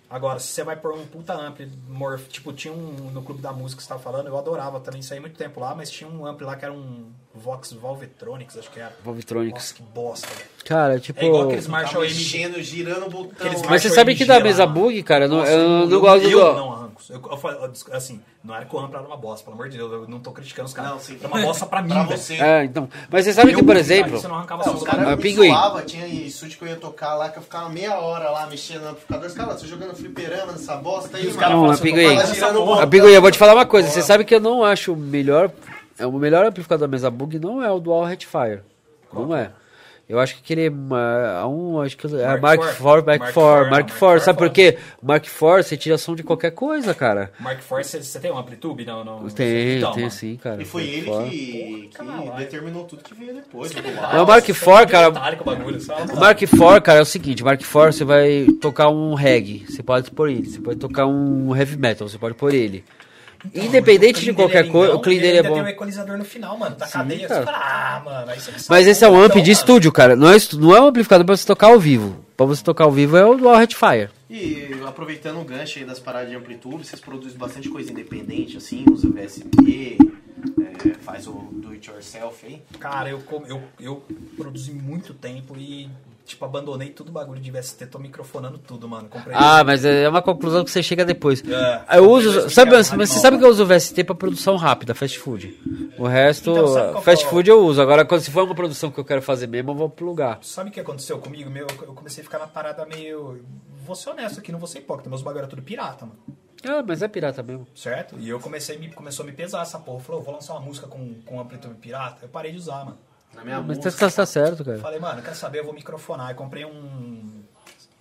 Agora, se você vai pôr um puta ampli, morph, tipo, tinha um no Clube da Música que você tava falando, eu adorava também, saí muito tempo lá, mas tinha um ampli lá que era um Vox Volvetronics, acho que era. Volvetronics. Nossa, que bosta, velho. Cara, tipo. É igual aqueles Tá Marshall MG. mexendo, girando o botão. Mas você sabe que lá, mesa bug, cara, não- Nossa, eu não gosto eu do. não arranco. Eu, eu, assim, não era que o ampli era uma bosta, pelo amor de Deus, eu não tô criticando os caras. Não, sim. É uma bosta pra mim, Pra você. É, então. Mas você sabe que, Eu, por cara, exemplo. Você não arrancava Não, os caras Ah, me tinha estúdio que eu ia tocar lá, que eu ficava meia hora lá mexendo no amplificador. Os caras, tô jogando fliperama nessa bosta aí, os caras Não, falam pinguim. falando essa porra. A Pinguim, eu vou te falar uma coisa. Você sabe que eu não acho o melhor. É o melhor amplificador da mesa bug não é o Dual Rectifier. Não é. Eu acho que aquele é um, acho que é Mark Mark IV. Mark IV, Mark IV. IV, Sabe por foda. quê? Mark IV você tira som de qualquer coisa, cara. Mark IV, você, você tem um amplitude? Não, não. Tem, Então, tem mano. sim, cara. E foi Mark ele IV. que, que determinou tudo que veio depois. Não, o Mark IV, cara. Bagulho? O Mark IV, cara, é o seguinte, Mark IV você vai tocar um reggae, você pode pôr ele. Você pode tocar um heavy metal, você pode pôr ele. Independente O de qualquer é coisa, o clean dele é ainda bom. tem um equalizador no final, mano. Da Sim, cadeia. cara. Você fala, ah, mano, aí você me Mas esse é um amp de mano. estúdio, cara. Não é, não é um amplificador pra você tocar ao vivo. Pra você tocar ao vivo é o Dual Rectifier. E aproveitando o gancho aí das paradas de amplitude, vocês produzem bastante coisa independente, assim, usa VST, é, faz o do it yourself aí. Cara, eu, eu, eu produzi muito tempo e, tipo, abandonei tudo o bagulho de VST. Tô microfonando tudo, mano. Comprei. Ah, mas é uma conclusão que você chega depois. É. Eu uso. Sabe, mas você sabe que eu uso o VST pra produção rápida, fast food. O resto, Então, qual fast que é food eu uso. Agora, quando se for uma produção que eu quero fazer mesmo, eu vou plugar. Sabe o que aconteceu comigo? Meu, eu comecei a ficar na parada meio. Vou ser honesto aqui, não vou ser hipócrita. Meus bagulho era tudo pirata, mano. Ah, mas é pirata mesmo. Certo? E eu comecei, me, começou a me pesar essa porra. Falou, vou lançar uma música com, com amplitude pirata. Eu parei de usar, mano. Na minha Mas música, tá, tá certo, cara. Falei, mano, quer saber? Eu vou microfonar. Eu comprei um,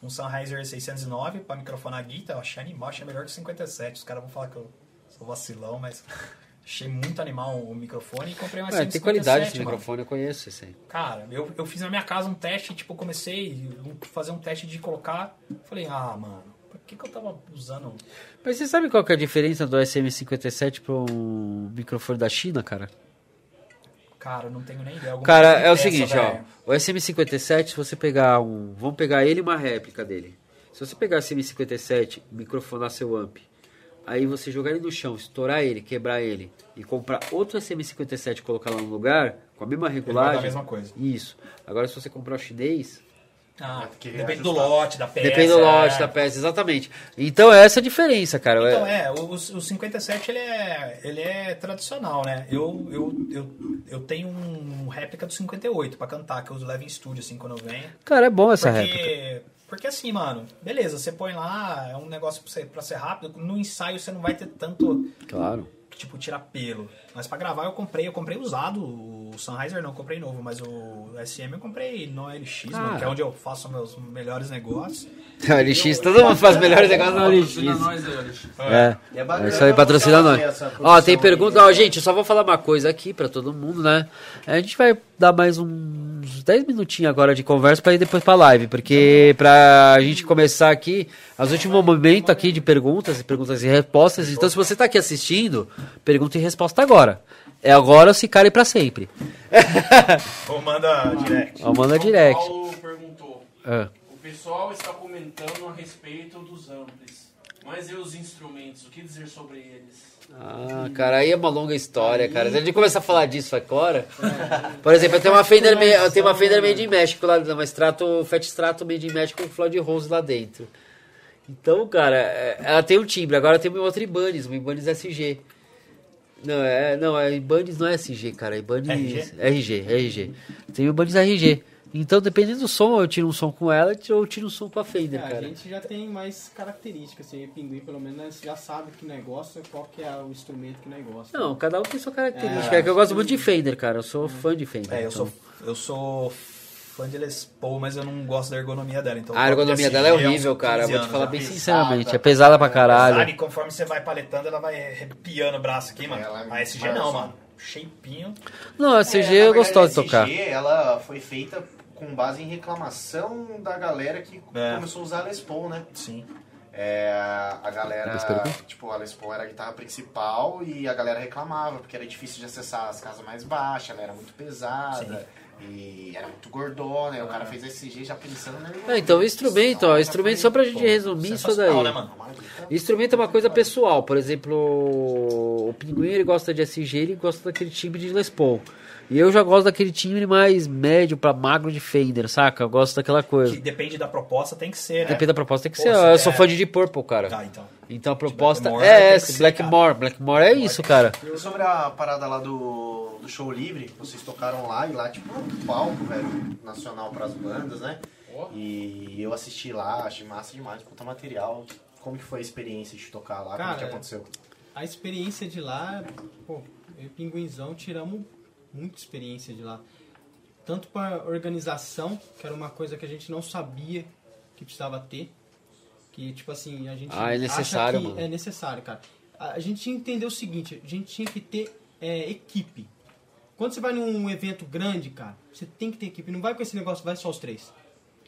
um Sennheiser 609 pra microfonar a guitarra. Eu achei animal, achei melhor que o 57. Os caras vão falar que eu sou vacilão, mas achei muito animal o microfone e comprei um Ué, SM57, tem qualidade esse mano. microfone, eu conheço esse aí. Cara, eu, eu fiz na minha casa um teste, tipo, comecei a fazer um teste de colocar. Falei, ah, mano, por que, que eu tava usando. Mas você sabe qual que é a diferença do SM57 para um microfone da China, cara? Cara, não tenho nem ideia. Alguma Cara, é o peça, seguinte, ó. O SM57, se você pegar um. Vamos pegar ele e uma réplica dele. Se você pegar o SM57, microfonar seu amp, aí você jogar ele no chão, estourar ele, quebrar ele e comprar outro SM57 e colocar lá no lugar, com a mesma vai dar regulagem. a mesma coisa. Isso. Agora, se você comprar o chinês, Ah, porque depende do lote, da peça. depende do lote, é. da peça, exatamente. Então, é essa a diferença, cara. Então, É- é, o, o o 57 ele é, ele é tradicional, né? Eu, eu, eu, eu tenho um réplica do 58 pra cantar, que eu levo em estúdio, assim, quando eu venho. Cara, é bom essa réplica. Porque, porque assim, mano, beleza, você põe lá, é um negócio pra, você, pra ser rápido, no ensaio você não vai ter tanto, Claro. Tipo, tirar pelo. Mas pra gravar eu comprei, eu comprei usado, o Sennheiser não, eu comprei novo, mas o SM eu comprei no LX, mano, que é onde eu faço meus melhores negócios. O LX, todo mundo faz melhores negócios no LX. Patrocina nós aí, Alex. É. É bacana É isso aí, patrocina nós. Ó, tem aí. pergunta. Ó, gente, eu só vou falar uma coisa aqui pra todo mundo, né? A gente vai dar mais uns 10 minutinhos agora de conversa pra ir depois pra live, porque pra gente começar aqui, as últimos momentos aqui de perguntas e perguntas e respostas. Então, se você tá aqui assistindo, pergunta e resposta agora. É agora ou se cale pra sempre. Ou manda direct. Ó, manda direct. Paulo perguntou. Ah. O pessoal está comentando a respeito dos amplis. Mas e os instrumentos? O que dizer sobre eles? Ah, cara, aí é uma longa história, cara. Se a gente começar a falar disso agora. Por exemplo, eu tenho uma Fender, me- eu tenho uma Fender Made in México lá, uma Strato, Fat Strato Made in México com Floyd Rose lá dentro. Então, cara, é- ela tem um timbre. Agora tem uma outra Ibanez, uma Ibanez SG. Não, é, não, a Ibanez não é SG, cara. A Ibanez RG? RG, RG. Tem o Ibanez RG. Então, dependendo do som, eu tiro um som com ela ou eu tiro um som com a Fender, É, a cara. gente já tem mais características, assim, pinguim pelo menos né, já sabe que negócio, qual que é o instrumento que negócio. Não, cada um tem sua característica. É, que eu gosto muito de Fender, cara. Eu sou fã de Fender. É, eu então. sou, eu sou fã de Les Paul, mas eu não gosto da ergonomia dela. Então A ergonomia eu dela é SG uns horrível, cara. Eu 15 vou te falar bem Pesada, sinceramente. É pesada pra caralho. Sabe, conforme você vai paletando, ela vai arrepiando o braço aqui, mano. Ela é a SG mais não, assim. mano. Shapinho. Não, a CG É, eu gostoso de a tocar. SG, ela foi feita com base em reclamação da galera que É. começou a usar a Les Paul, né? Sim. É, a galera, tipo, a Les Paul era a guitarra principal e a galera reclamava, porque era difícil de acessar as casas mais baixas, ela era muito pesada e era muito gordona, e o cara fez esse G já pensando na É, então, instrumento, ó, instrumento só pra gente resumir isso daí. Né, mano? Instrumento é uma coisa pessoal. Por exemplo, o Pinguim ele gosta de SG, ele gosta daquele timbre de Les Paul. E eu já gosto daquele timbre mais médio pra magro de Fender, saca? Eu gosto daquela coisa. Que depende da proposta, tem que ser, né? Depende da proposta, tem que Pô, ser. Eu sou é- fã de Deep Purple, cara. Tá, então. Então a proposta Blackmore é essa, Blackmore. Blackmore é isso, cara. E sobre a parada lá do, do show livre, vocês tocaram lá e lá, tipo, um palco, velho, nacional pras bandas, né? E eu assisti lá, achei massa demais, puta material. Como que foi a experiência de tocar lá? Cara, Como que aconteceu? A experiência de lá, pô, eu e Pinguinzão tiramos muita experiência de lá. Tanto para organização, que era uma coisa que a gente não sabia que precisava ter. Que, tipo assim, a gente. Ah, é acha necessário, que mano. É necessário, cara. A a gente tinha que entender o seguinte: a gente tinha que ter é, equipe. Quando você vai num evento grande, cara, você tem que ter equipe. Não vai com esse negócio, vai só os três.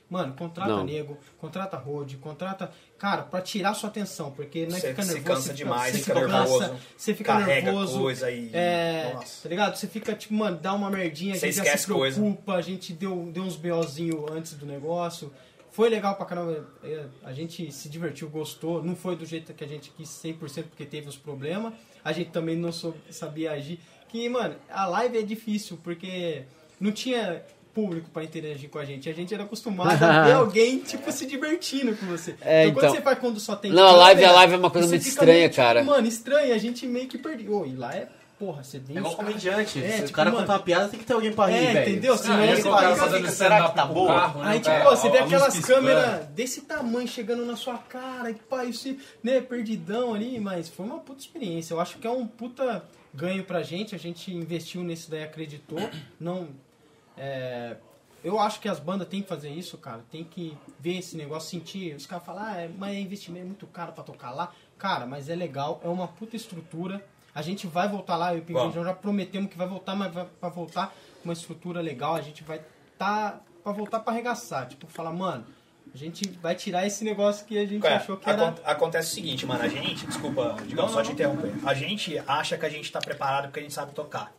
Mano, contrata Não. nego, contrata road, contrata. Cara, pra tirar sua atenção, porque não é Você fica nervoso. cansa você demais, você fica cansa, nervoso, Você fica carrega nervoso. coisa e- É, Nossa. tá ligado? Você fica, tipo, mano, dá uma merdinha, a gente já se preocupa, a gente deu, deu uns BOzinho antes do negócio. Foi legal pra caramba, é, a gente se divertiu, gostou. Não foi do jeito que a gente quis 100% porque teve os problemas. A gente também não sou- sabia agir. Que, mano, a live é difícil porque não tinha público pra interagir com a gente. A gente era acostumado a ver alguém, tipo, se divertindo com você. É, então, quando então- você faz quando só tem Não, a live- a live é uma coisa você muito estranha, meio, tipo, cara. Mano, estranha, a gente meio que perdeu. E lá é, porra, você vem É igual comediante. É, Se tipo, o cara mano, contar uma piada, tem que ter alguém pra rir, É, velho. entendeu? Senão Ah, ele esse fica- cara fica- fazendo será que tá boa? carro, né, Aí, tipo, cara? você vê aquelas câmeras desse tamanho chegando na sua cara, e pá, isso, né, perdidão ali, mas foi uma puta experiência. Eu acho que é um puta ganho pra gente, a gente investiu nisso daí, acreditou. Não. É, eu acho que as bandas têm que fazer isso, cara. Tem que ver esse negócio, sentir. Os caras falam, ah, é- mas é investimento é muito caro pra tocar lá. Cara, mas é legal, é uma puta estrutura. A gente vai voltar lá, eu e o Pinguim já prometemos que vai voltar, mas vai pra voltar com uma estrutura legal. A gente vai tá pra voltar pra arregaçar. Tipo, falar, mano, a gente vai tirar esse negócio que a gente É, achou que era. acon- Acontece o seguinte, mano, a gente, desculpa, Digão, só te interromper. A gente acha que a gente tá preparado porque a gente sabe tocar.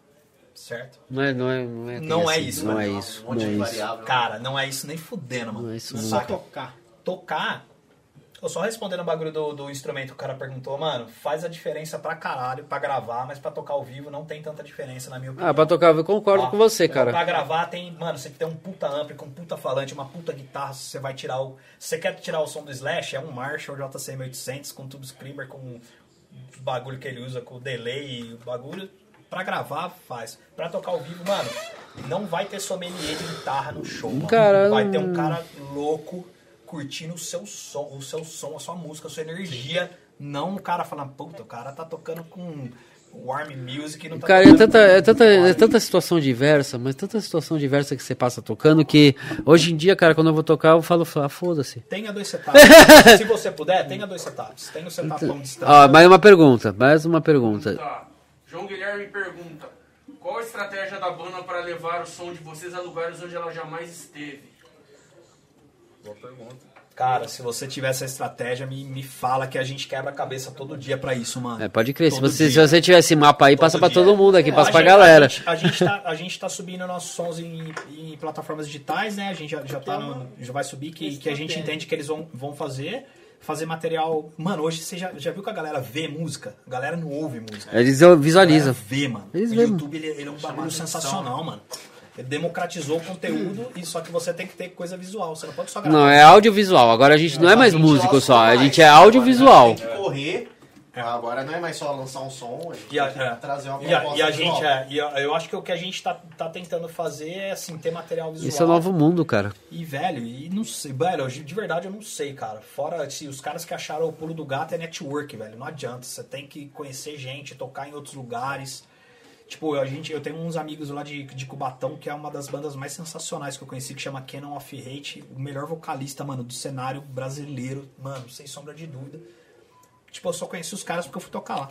Certo? Não é, não é, não é, Não é assim, isso, Não é Um isso. monte Não é de isso. variável. Cara, não é isso nem fudendo, mano. Não é isso, Só não. Saca? tocar. Tocar, eu só respondendo o bagulho do, do instrumento que o cara perguntou, mano, faz a diferença pra caralho pra gravar, mas pra tocar ao vivo não tem tanta diferença, na minha opinião. Ah, pra tocar, eu concordo Ó, com você, Pra cara. gravar tem, mano, você tem um puta ampli com um puta falante, uma puta guitarra, você vai tirar o, se você quer tirar o som do Slash, é um Marshall JCM 800 com tubo screamer com o bagulho que ele usa com o delay e o bagulho. Pra gravar, faz. Pra tocar ao vivo, mano, não vai ter sommelier de guitarra no show, mano. Vai ter um cara louco curtindo o seu som, o seu som, a sua música, a sua energia. Não um cara falando, puta, o cara tá tocando com warm music e não tá Cara, é tocando tanta, com é, tanta, é tanta situação diversa, mas tanta situação diversa que você passa tocando que hoje em dia, cara, quando eu vou tocar, eu falo, ah, foda-se. Tenha dois setups. Se você puder, tenha dois setups. Tenha o setup long distance. Ó, mais uma pergunta, mais uma pergunta. Tá. João Guilherme pergunta: Qual a estratégia da banda para levar o som de vocês a lugares onde ela jamais esteve? Boa pergunta. Cara, se você tiver essa estratégia, me, me fala que a gente quebra a cabeça todo dia pra isso, mano. É, pode crer, se Todo você, se você tiver esse mapa aí, passa pra dia. todo mundo aqui, É, passa a pra gente- galera. A gente, a, gente tá, a gente tá subindo nossos sons em, em plataformas digitais, né? A gente já, já, tá no- já vai subir, que, que a gente entende que eles vão, vão fazer. Fazer material. Mano, hoje você já, já viu que a galera vê música? A galera não ouve música. Eles visualizam. vê, mano. Eles o vê, YouTube ele, ele é um bagulho sensacional, mano. Ele democratizou o conteúdo, e só que você tem que ter coisa visual. Você não pode só gravar. Não, é audiovisual. Agora a gente não é mais A gente músico só, a mais. gente é Agora audiovisual. Tem que correr. Agora não é mais só lançar um som, a gente E a, tem que é, trazer uma e a, proposta e a gente, é, e eu acho que o que a gente tá, tá tentando fazer é assim, ter material visual. Esse é o novo mundo, cara. E, velho, e não sei, velho, de verdade eu não sei, cara. Fora, se os caras que acharam o pulo do gato é network, velho. Não adianta. Você tem que conhecer gente, tocar em outros lugares. Tipo, a gente, eu tenho uns amigos lá de, de Cubatão, que é uma das bandas mais sensacionais que eu conheci, que chama Canon of Hate. O melhor vocalista, mano, do cenário brasileiro. Mano, sem sombra de dúvida. Tipo, eu só conheci os caras porque eu fui tocar lá.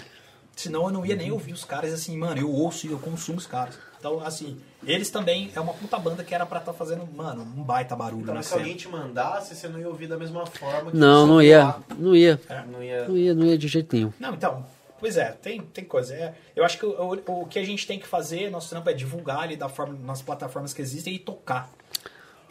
Senão eu não ia nem ouvir os caras, assim, mano, eu ouço e eu consumo os caras. Então, assim, eles também é uma puta banda que era pra estar fazendo, mano, um baita barulho Então, na se alguém te mandasse, você não ia ouvir da mesma forma que Não, você não ia. Não ia. Não ia... Não ia, não ia de jeito nenhum. Não, então, pois é, tem, tem coisa. É, eu acho que o, o, o que a gente tem que fazer, nosso trampo é divulgar ali da forma, nas plataformas que existem e tocar.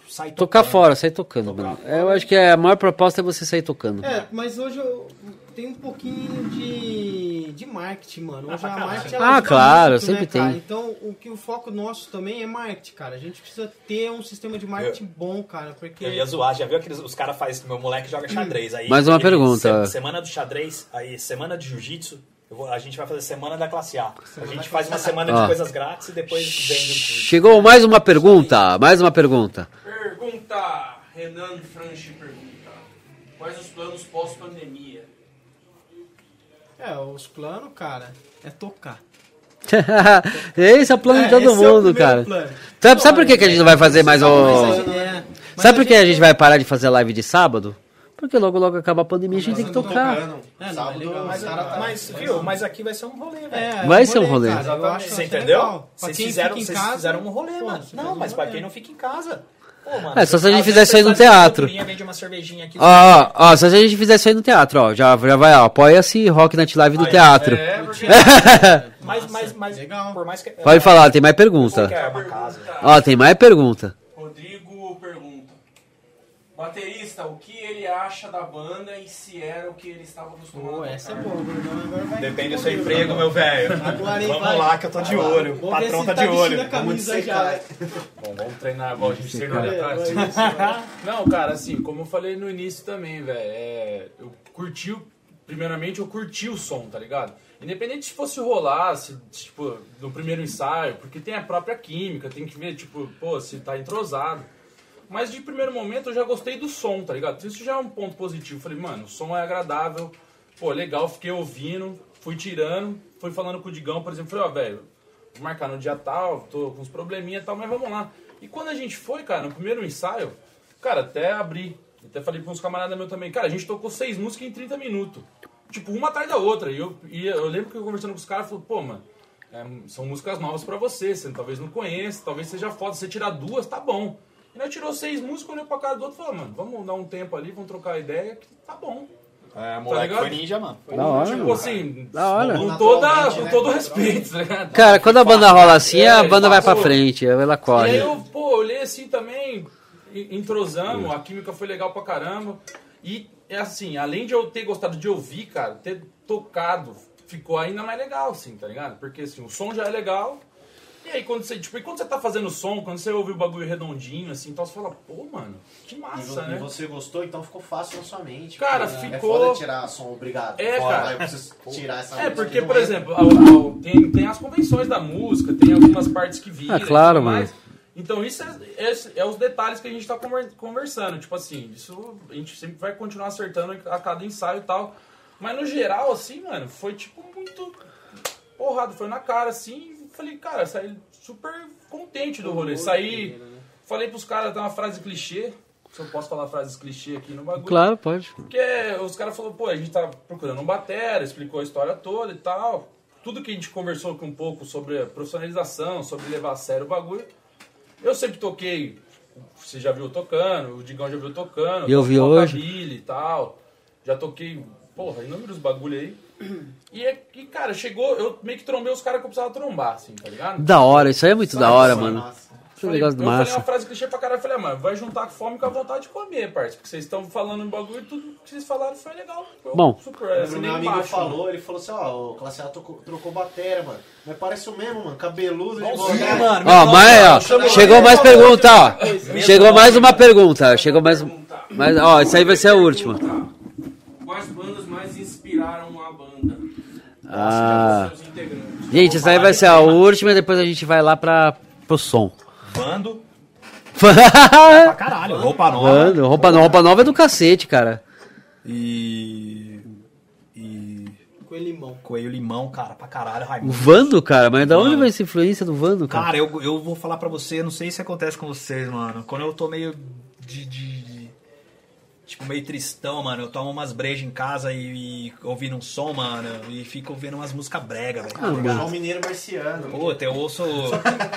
Sair Tocar tocando. fora, sair tocando, mano. Eu acho que a maior proposta é você sair tocando. É, mas hoje eu tenho um pouquinho de, de marketing, mano. Hoje pra a marketing Ah, claro, muito, sempre né, cara? tem. Então, o que o foco nosso também é marketing, cara. A gente precisa ter um sistema de marketing bom, cara, porque Eu ia zoar, já viu aqueles os caras faz, meu moleque joga xadrez aí. Mais uma ele- pergunta. se- semana do xadrez, aí semana de jiu-jitsu, eu vou- a gente vai fazer semana da classe A. A gente faz uma semana de coisas grátis e depois vende o curso. Chegou mais uma pergunta, mais uma pergunta. Pergunta: Renan Franchi pergunta: Quais os planos pós-pandemia? é, os planos, cara, é tocar. Esse é o plano de É, todo esse é mundo, primeiro cara. plano. Sabe, sabe por que, que a gente não vai fazer mais o. É, Sabe por que a gente vai parar de fazer live de sábado? Porque logo logo acaba a pandemia e a gente tem que tocar. Tocando. É, é Mas, tá- mas, viu, mas aqui vai ser um rolê, velho. É, Vai ser um rolê. cara, eu acho Você é entendeu? Vocês quem fizeram, fica em vocês casa, fizeram um rolê, pô, mano. Não, um mas pra quem não fica em casa. Pô, mano, É, só se a gente fizesse aí no teatro. Ó, ó, ó, se a gente fizesse isso aí no teatro, ó, já, já vai, ó, apoia-se Rock Night Live no teatro. É, porque Mas, mas, mas, Legal. por mais que... Pode falar, tem mais pergunta. É uma casa. Ó, tem mais pergunta. Rodrigo pergunta: Baterista, o que ele acha da banda e se era o que ele estava acostumado Pô, essa é boa, Gordão. Agora vai Depende do seu emprego, meu velho. Agora, hein, Vamos vai. lá que eu tô de olho. O Vamos patrão tá se de vestindo olho. a camisa Vamos já. Bom, vamos treinar igual a gente treinou ali É, atrás. vai. Não, cara, assim, como eu falei no início também, velho, é, eu curti, o- primeiramente eu curti o som, tá ligado? Independente se fosse rolar, se, tipo, no primeiro ensaio, porque tem a própria química, tem que ver, tipo, pô, se tá entrosado. Mas de primeiro momento eu já gostei do som, tá ligado? Isso já é um ponto positivo. Falei, mano, o som é agradável, pô, legal, fiquei ouvindo, fui tirando, fui falando com o Digão, por exemplo, falei, ó, velho, vou marcar no dia tal, tô com uns probleminha e tal, mas vamos lá. E quando a gente foi, cara, no primeiro ensaio, cara, até abri, até falei com uns camaradas meus também, cara, a gente tocou seis músicas em 30 minutos. Tipo, uma atrás da outra. E eu, e eu lembro que eu conversando com os caras, falei, pô, mano, é, são músicas novas pra você, você talvez não conheça, talvez seja foda, você tirar duas, tá bom. E nós tirou seis músicas, olhou pra cara do outro e falou, mano, vamos dar um tempo ali, vamos trocar ideia, que tá bom. É, moleque foi ninja, mano. Da hora, tipo mano. assim, Da hora. com, toda, Naturalmente, com né? todo respeito, tá ligado? Cara, quando a banda rola assim, a É, banda vai pra frente, ela E aí corre. eu, pô, olhei assim também, entrosamos, a química foi legal pra caramba. E, é assim, além de eu ter gostado de ouvir, cara, ter tocado, ficou ainda mais legal, assim, tá ligado? Porque, assim, o som já é legal. E aí, quando você, tipo, e quando você tá fazendo som, quando você ouve o bagulho redondinho, assim, então você fala, pô, mano, que E, massa, vo- né? e você gostou, então ficou fácil na sua mente. Cara, Porque ficou- É foda tirar som, obrigado. É, Fora, cara. vai, eu preciso tirar essa É, porque, por exemplo, ao- ao- tem, tem as convenções da música, tem algumas partes que viram. Ah, claro, e mano. Então, isso é, é, é os detalhes que a gente tá conver- conversando. Tipo assim, isso a gente sempre vai continuar acertando a cada ensaio e tal. Mas no geral, assim, mano, foi tipo muito porrado, foi na cara, assim. Falei, cara, saí super contente do rolê. Saí, falei pros caras, tem uma frase clichê. Se eu posso falar frases clichê aqui no bagulho. Claro, pode. Porque os caras falaram, pô, a gente tá procurando um batera, explicou a história toda e tal. Tudo que a gente conversou aqui um pouco sobre a profissionalização, sobre levar a sério o bagulho. Eu sempre toquei, você já viu tocando, o Digão já viu tocando. Eu vi hoje. e tal. Já toquei, porra, inúmeros bagulho aí. E, é que, cara, chegou, eu meio que trombei os caras que eu precisava trombar, assim, tá ligado? Da hora, isso aí é muito da hora, mano. Isso é um Falei- negócio eu falei massa. uma frase clichê pra caralho. Eu falei, ah, mano, vai juntar a fome com a vontade de comer, parceiro. Porque vocês estão falando um bagulho e tudo que vocês falaram foi legal. Eu Bom. super, O assim, meu amigo embaixo, falou, ele falou assim, ó, o Classe A trocou, trocou bateria, mano. Mas parece o mesmo, mano, cabeludo de boné. mano. Ó, mas, ó, chegou mais pergunta, ó. Chegou mais uma pergunta, chegou mais um. Mas, ó, isso aí vai ser a última. Quais bandas mais inspiraram a banda? Ah. Seus integrantes. Gente, isso aí vai ser a última e depois a gente vai lá pra, pro som. Bando pra caralho. Roupa nova. Mano, roupa, no- roupa nova é do cacete, cara. E. E. Coelho limão. Coelho limão, cara, pra caralho, O Raimundo. Vando, cara, mas da onde vai essa influência do Vando, cara? Cara, eu, eu vou falar pra você, não sei se acontece com vocês, mano. Quando eu tô meio de. de- de- tipo, meio tristão, mano. Eu tomo umas brejas em casa e, e ouvindo um som, mano. E fico ouvindo umas músicas brega, velho. tá ligado? João Mineiro Marciano. Puta, eu ouço.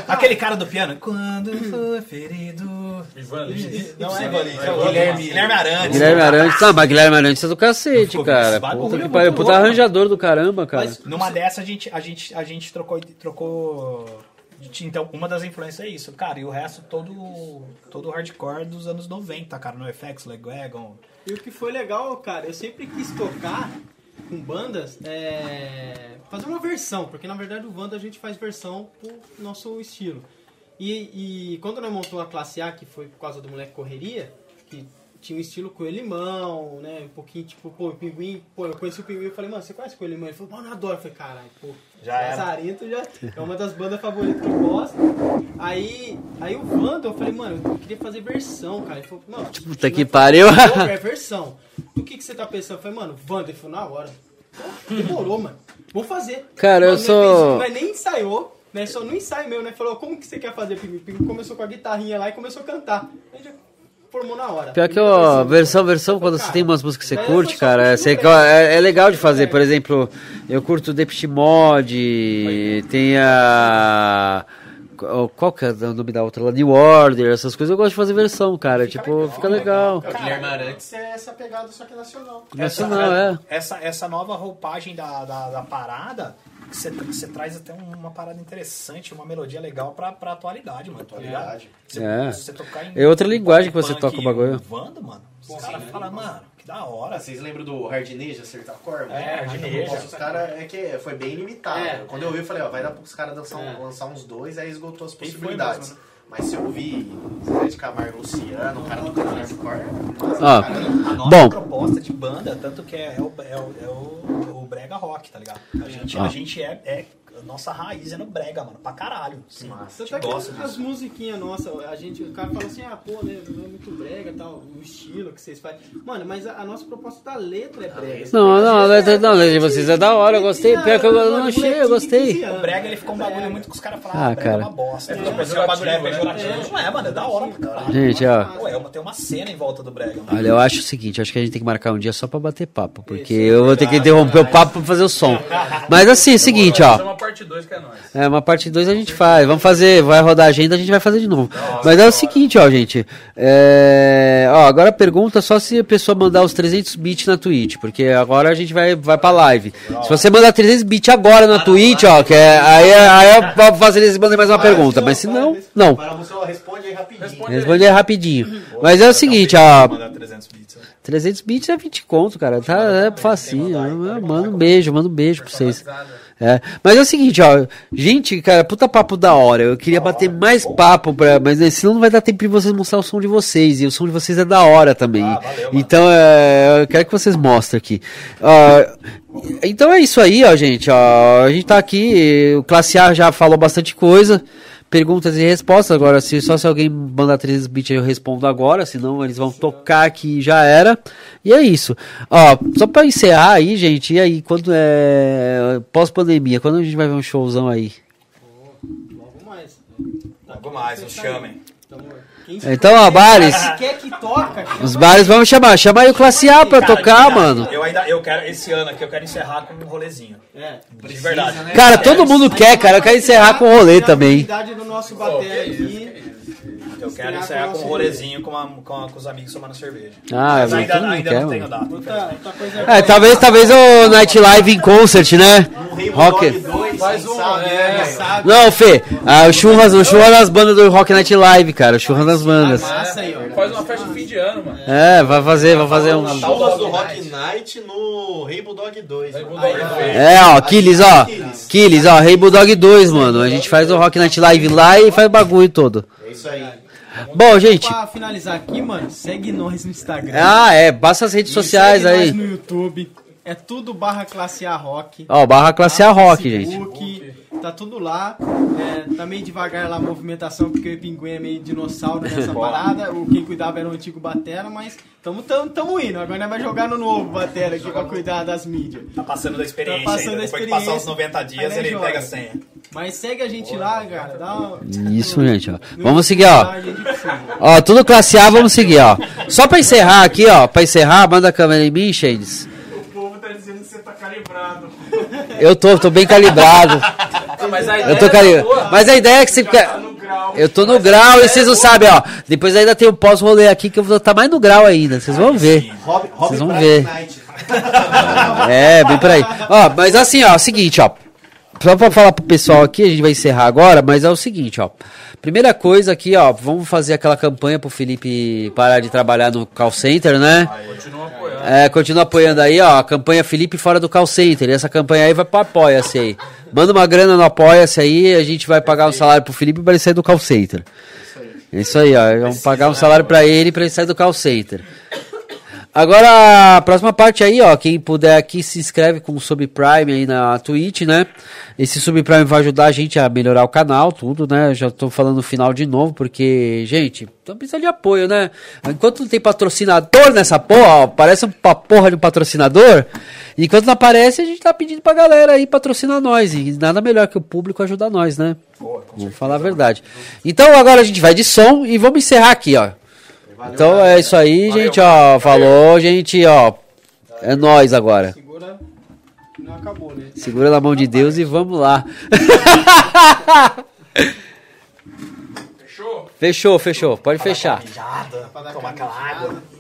Aquele cara do piano. Quando for ferido. Ivan Lins. Não é, é o Guilherme, Guilherme Arantes. Guilherme Arantes, ah, mas Guilherme Arantes é do cacete, cara. Puta que muito pariu, puta arranjador do caramba, cara. Mas- Numa dessa a gente, a gente, a gente trocou, trocou. Então, uma das influências é isso, cara. E o resto todo, todo hardcore dos anos 90, cara. No FX, Legwagon. E o que foi legal, cara, eu sempre quis tocar com bandas, é, fazer uma versão, porque na verdade o Wanda a gente faz versão pro nosso estilo. E, e quando nós montou a classe A, que foi por causa do moleque correria, que tinha um estilo coelho limão, né? Um pouquinho tipo, pô, o pinguim, pô, eu conheci o pinguim e falei, mano, você conhece coelho limão? Ele falou, mano, eu adoro. Eu falei, caralho, pô, Já. Lazarento já é uma das bandas favoritas que eu gosto. Aí, aí o Wanda, eu falei, mano, eu queria fazer versão, cara. Ele falou, não, Puta que pariu. é versão. Do que, que você tá pensando? Eu falei, mano, Wanda, ele falou, na hora. Pô, Demorou, mano. Vou fazer. Cara, eu Mano, sou- Nós nem ensaiou, né? Só no ensaio meu, né? Falou, como que você quer fazer, Pinguim? O Pinguim começou com a guitarrinha lá e começou a cantar. Aí já formou na hora. Pior que, ó, versão, versão, quando você Cara, tem umas músicas que você curte, cara, você, resto. é, é legal de fazer. Por exemplo, eu curto Depeche Mode, tem a... qual que é o nome da outra lá? New Order, essas coisas eu gosto de fazer versão, cara. tipo, fica legal. O Guilherme Arantes é essa pegada, só que nacional. Nacional, é. Essa, essa nova roupagem da, da, da parada, você, você traz até um- uma parada interessante, uma melodia legal pra, pra atualidade, mano. Tá. Você, É. você tocar em É outra linguagem que você punk toca o bagulho. Vando, mano. Os caras falam, mano, que da hora. Ah, vocês lembram do Hardneja acertar a cor? É, Hardneja. Os caras é que foi bem limitado. É. Quando eu vi, eu falei, ó, vai dar pros caras lançar, É. lançar uns dois, aí esgotou as possibilidades. né? Mas se eu vi Zé de Camargo Luciano, o cara do canal cor, Ó, A nossa Bom. proposta de banda, tanto que é, é o, é o, é o- o brega rock, tá ligado? A gente, Ó. a gente é, é- Nossa raiz é no brega, mano, pra caralho. Sim, Tanto a gente é que gosta as disso. musiquinhas nossas, a gente, o cara fala assim, ah, pô, né, não é muito brega e tal, o estilo que vocês fazem. Mano, mas a, a nossa proposta da letra é brega. Não, não, a letra- não, a letra de vocês é da hora, eu gostei. Pior que eu não achei, eu gostei. 15 O brega, ele ficou um bagulho muito que os caras falam, Ah, ah, brega cara. é uma bosta. É É, é bagulho é pejorativo. Não é, mano, é da hora pra caralho. Gente, ó. Pô, é uma- tem uma cena em volta do brega, mano. Olha, eu acho o seguinte, acho que a gente tem que marcar um dia só pra bater papo, porque eu vou ter que interromper o papo pra fazer o som. Mas assim, é o seguinte, ó. Parte 2 que é nóis. É, uma parte 2 a gente faz. Vamos fazer, vai rodar a agenda, a gente vai fazer de novo. Mas é o seguinte, ó, gente. É, ó, agora pergunta só se a pessoa mandar os 300 bits na Twitch, porque agora a gente vai, vai pra live. Se você mandar 300 bits agora na Twitch, ó, que é, aí, é- aí é pra fazer eles mandem mais uma pergunta. Mas se não, não. Para você, responde aí rapidinho. Responde aí rapidinho. Mas é o seguinte, ó. Mandar 300 bits. né? 300 bits é 20 conto, cara. Tá, é facinho. Eu Manda um beijo, manda um beijo pra vocês. É. Mas é o seguinte, ó. Gente, cara, puta papo da hora. Eu queria bater mais papo, pra, mas né, senão não vai dar tempo de vocês mostrar o som de vocês. E o som de vocês é da hora também. então, é, eu quero que vocês mostrem aqui. Ó, então é isso aí, ó, gente. Ó, a gente tá aqui. O Classe A já falou bastante coisa. Perguntas e respostas. Agora, se só se alguém mandar 300 bits eu respondo agora, senão eles vão tocar aqui e já era. E é isso. Ó, só pra encerrar aí, gente, e aí, quando é. Pós-pandemia, quando a gente vai ver um showzão aí? Logo mais. Logo mais, nos chamem. Quem Então, ó, bares. quer que toca, chama Os bares vamos chamar. Chama aí o Classe A pra Cara, tocar, verdade, mano. Eu ainda, eu quero, esse ano aqui, eu quero encerrar com um rolezinho. É. De verdade. Cara, todo mundo quer, cara. Eu quero encerrar com rolê também. A do nosso bater aqui. Eu quero encerrar com com um rolezinho com, a- com, a- com os amigos tomando cerveja. Ah, Mas ainda, ainda quer, não tenho data. Outra, outra coisa É, talvez, talvez o Night Live em concert, né? Rock. Faz um, é, né, Não, Fê, ah, o churras, o churras das bandas do Rock Night Live, cara. O churras das bandas. massa aí, ó. Faz uma festa de fim de ano, mano. É, vai fazer, vai fazer um. Churras do Rock Night no Rainbow Dog 2. mano. É, ó, Killis, ó. Killis, ó, Rei Bulldog 2, mano. A gente faz o Rock Night Live lá e faz o bagulho todo. É isso aí. Bom, gente. Pra finalizar aqui, mano, segue nós no Instagram. Ah, é, passa as redes sociais segue aí. nós no YouTube. É tudo barra classe A rock. Ó, barra classe A Rock, gente. Tá tudo lá. É, tá meio devagar lá a movimentação, porque o Pinguim é meio dinossauro nessa parada. O quem cuidava era o antigo Batera, mas tamo, tamo, tamo indo. Agora nós vai jogar no novo Batera aqui pra cuidar das mídias. Tá passando da experiência Tá passando ainda. da Depois que passar os experiência. 90 dias, Aí ele joga. pega a senha. Mas segue a gente lá, cara. Dá uma... Isso, gente, ó. Vamos seguir, ó. Ó, tudo classe A, vamos seguir, ó. Só pra encerrar aqui, ó. Pra encerrar, manda a câmera em mim, Shades. O povo tá dizendo que você tá calibrado. Eu tô, tô bem calibrado. Mas a Eu tô calibrado. Mas a ideia é que você Tá. Eu tô no grau e vocês não sabem, ó. Depois ainda tem o pós-rolê aqui que eu vou estar mais no grau ainda. Vocês vão ver. Rob Vocês vão ver. É, bem por aí. Ó, mas assim, ó, seguinte, ó. Só pra falar pro pessoal aqui, a gente vai encerrar agora, mas é o seguinte, ó. Primeira coisa aqui, ó, vamos fazer aquela campanha pro Felipe parar de trabalhar no call center, né? Continua apoiando. É, continua apoiando aí, ó. A campanha Felipe fora do call center. E essa campanha aí vai pro Apoia-se aí. Manda uma grana no Apoia-se aí, a gente vai pagar um salário pro Felipe pra ele sair do call center. É isso aí, ó. Vamos pagar um salário pra ele pra ele sair do call center. Agora, a próxima parte aí, ó, quem puder aqui se inscreve com o Subprime aí na Twitch, né? Esse Subprime vai ajudar a gente a melhorar o canal, tudo, né? Já tô falando no final de novo, porque, gente, então precisa de apoio, né? Enquanto não tem patrocinador nessa porra, ó, parece uma porra de um patrocinador, enquanto não aparece, a gente tá pedindo pra galera aí patrocinar nós, e nada melhor que o público ajudar nós, né? Vamos falar a verdade. Então agora a gente vai de som e vamos encerrar aqui, ó. Então é isso aí, gente, ó. Falou, gente, ó. É nós agora. Segura. Não acabou, né? Segura na mão de Deus e vamos lá. Fechou? Fechou, fechou. Pode fechar. Mijada, Pra dar tomar aquela aquela água. mijada.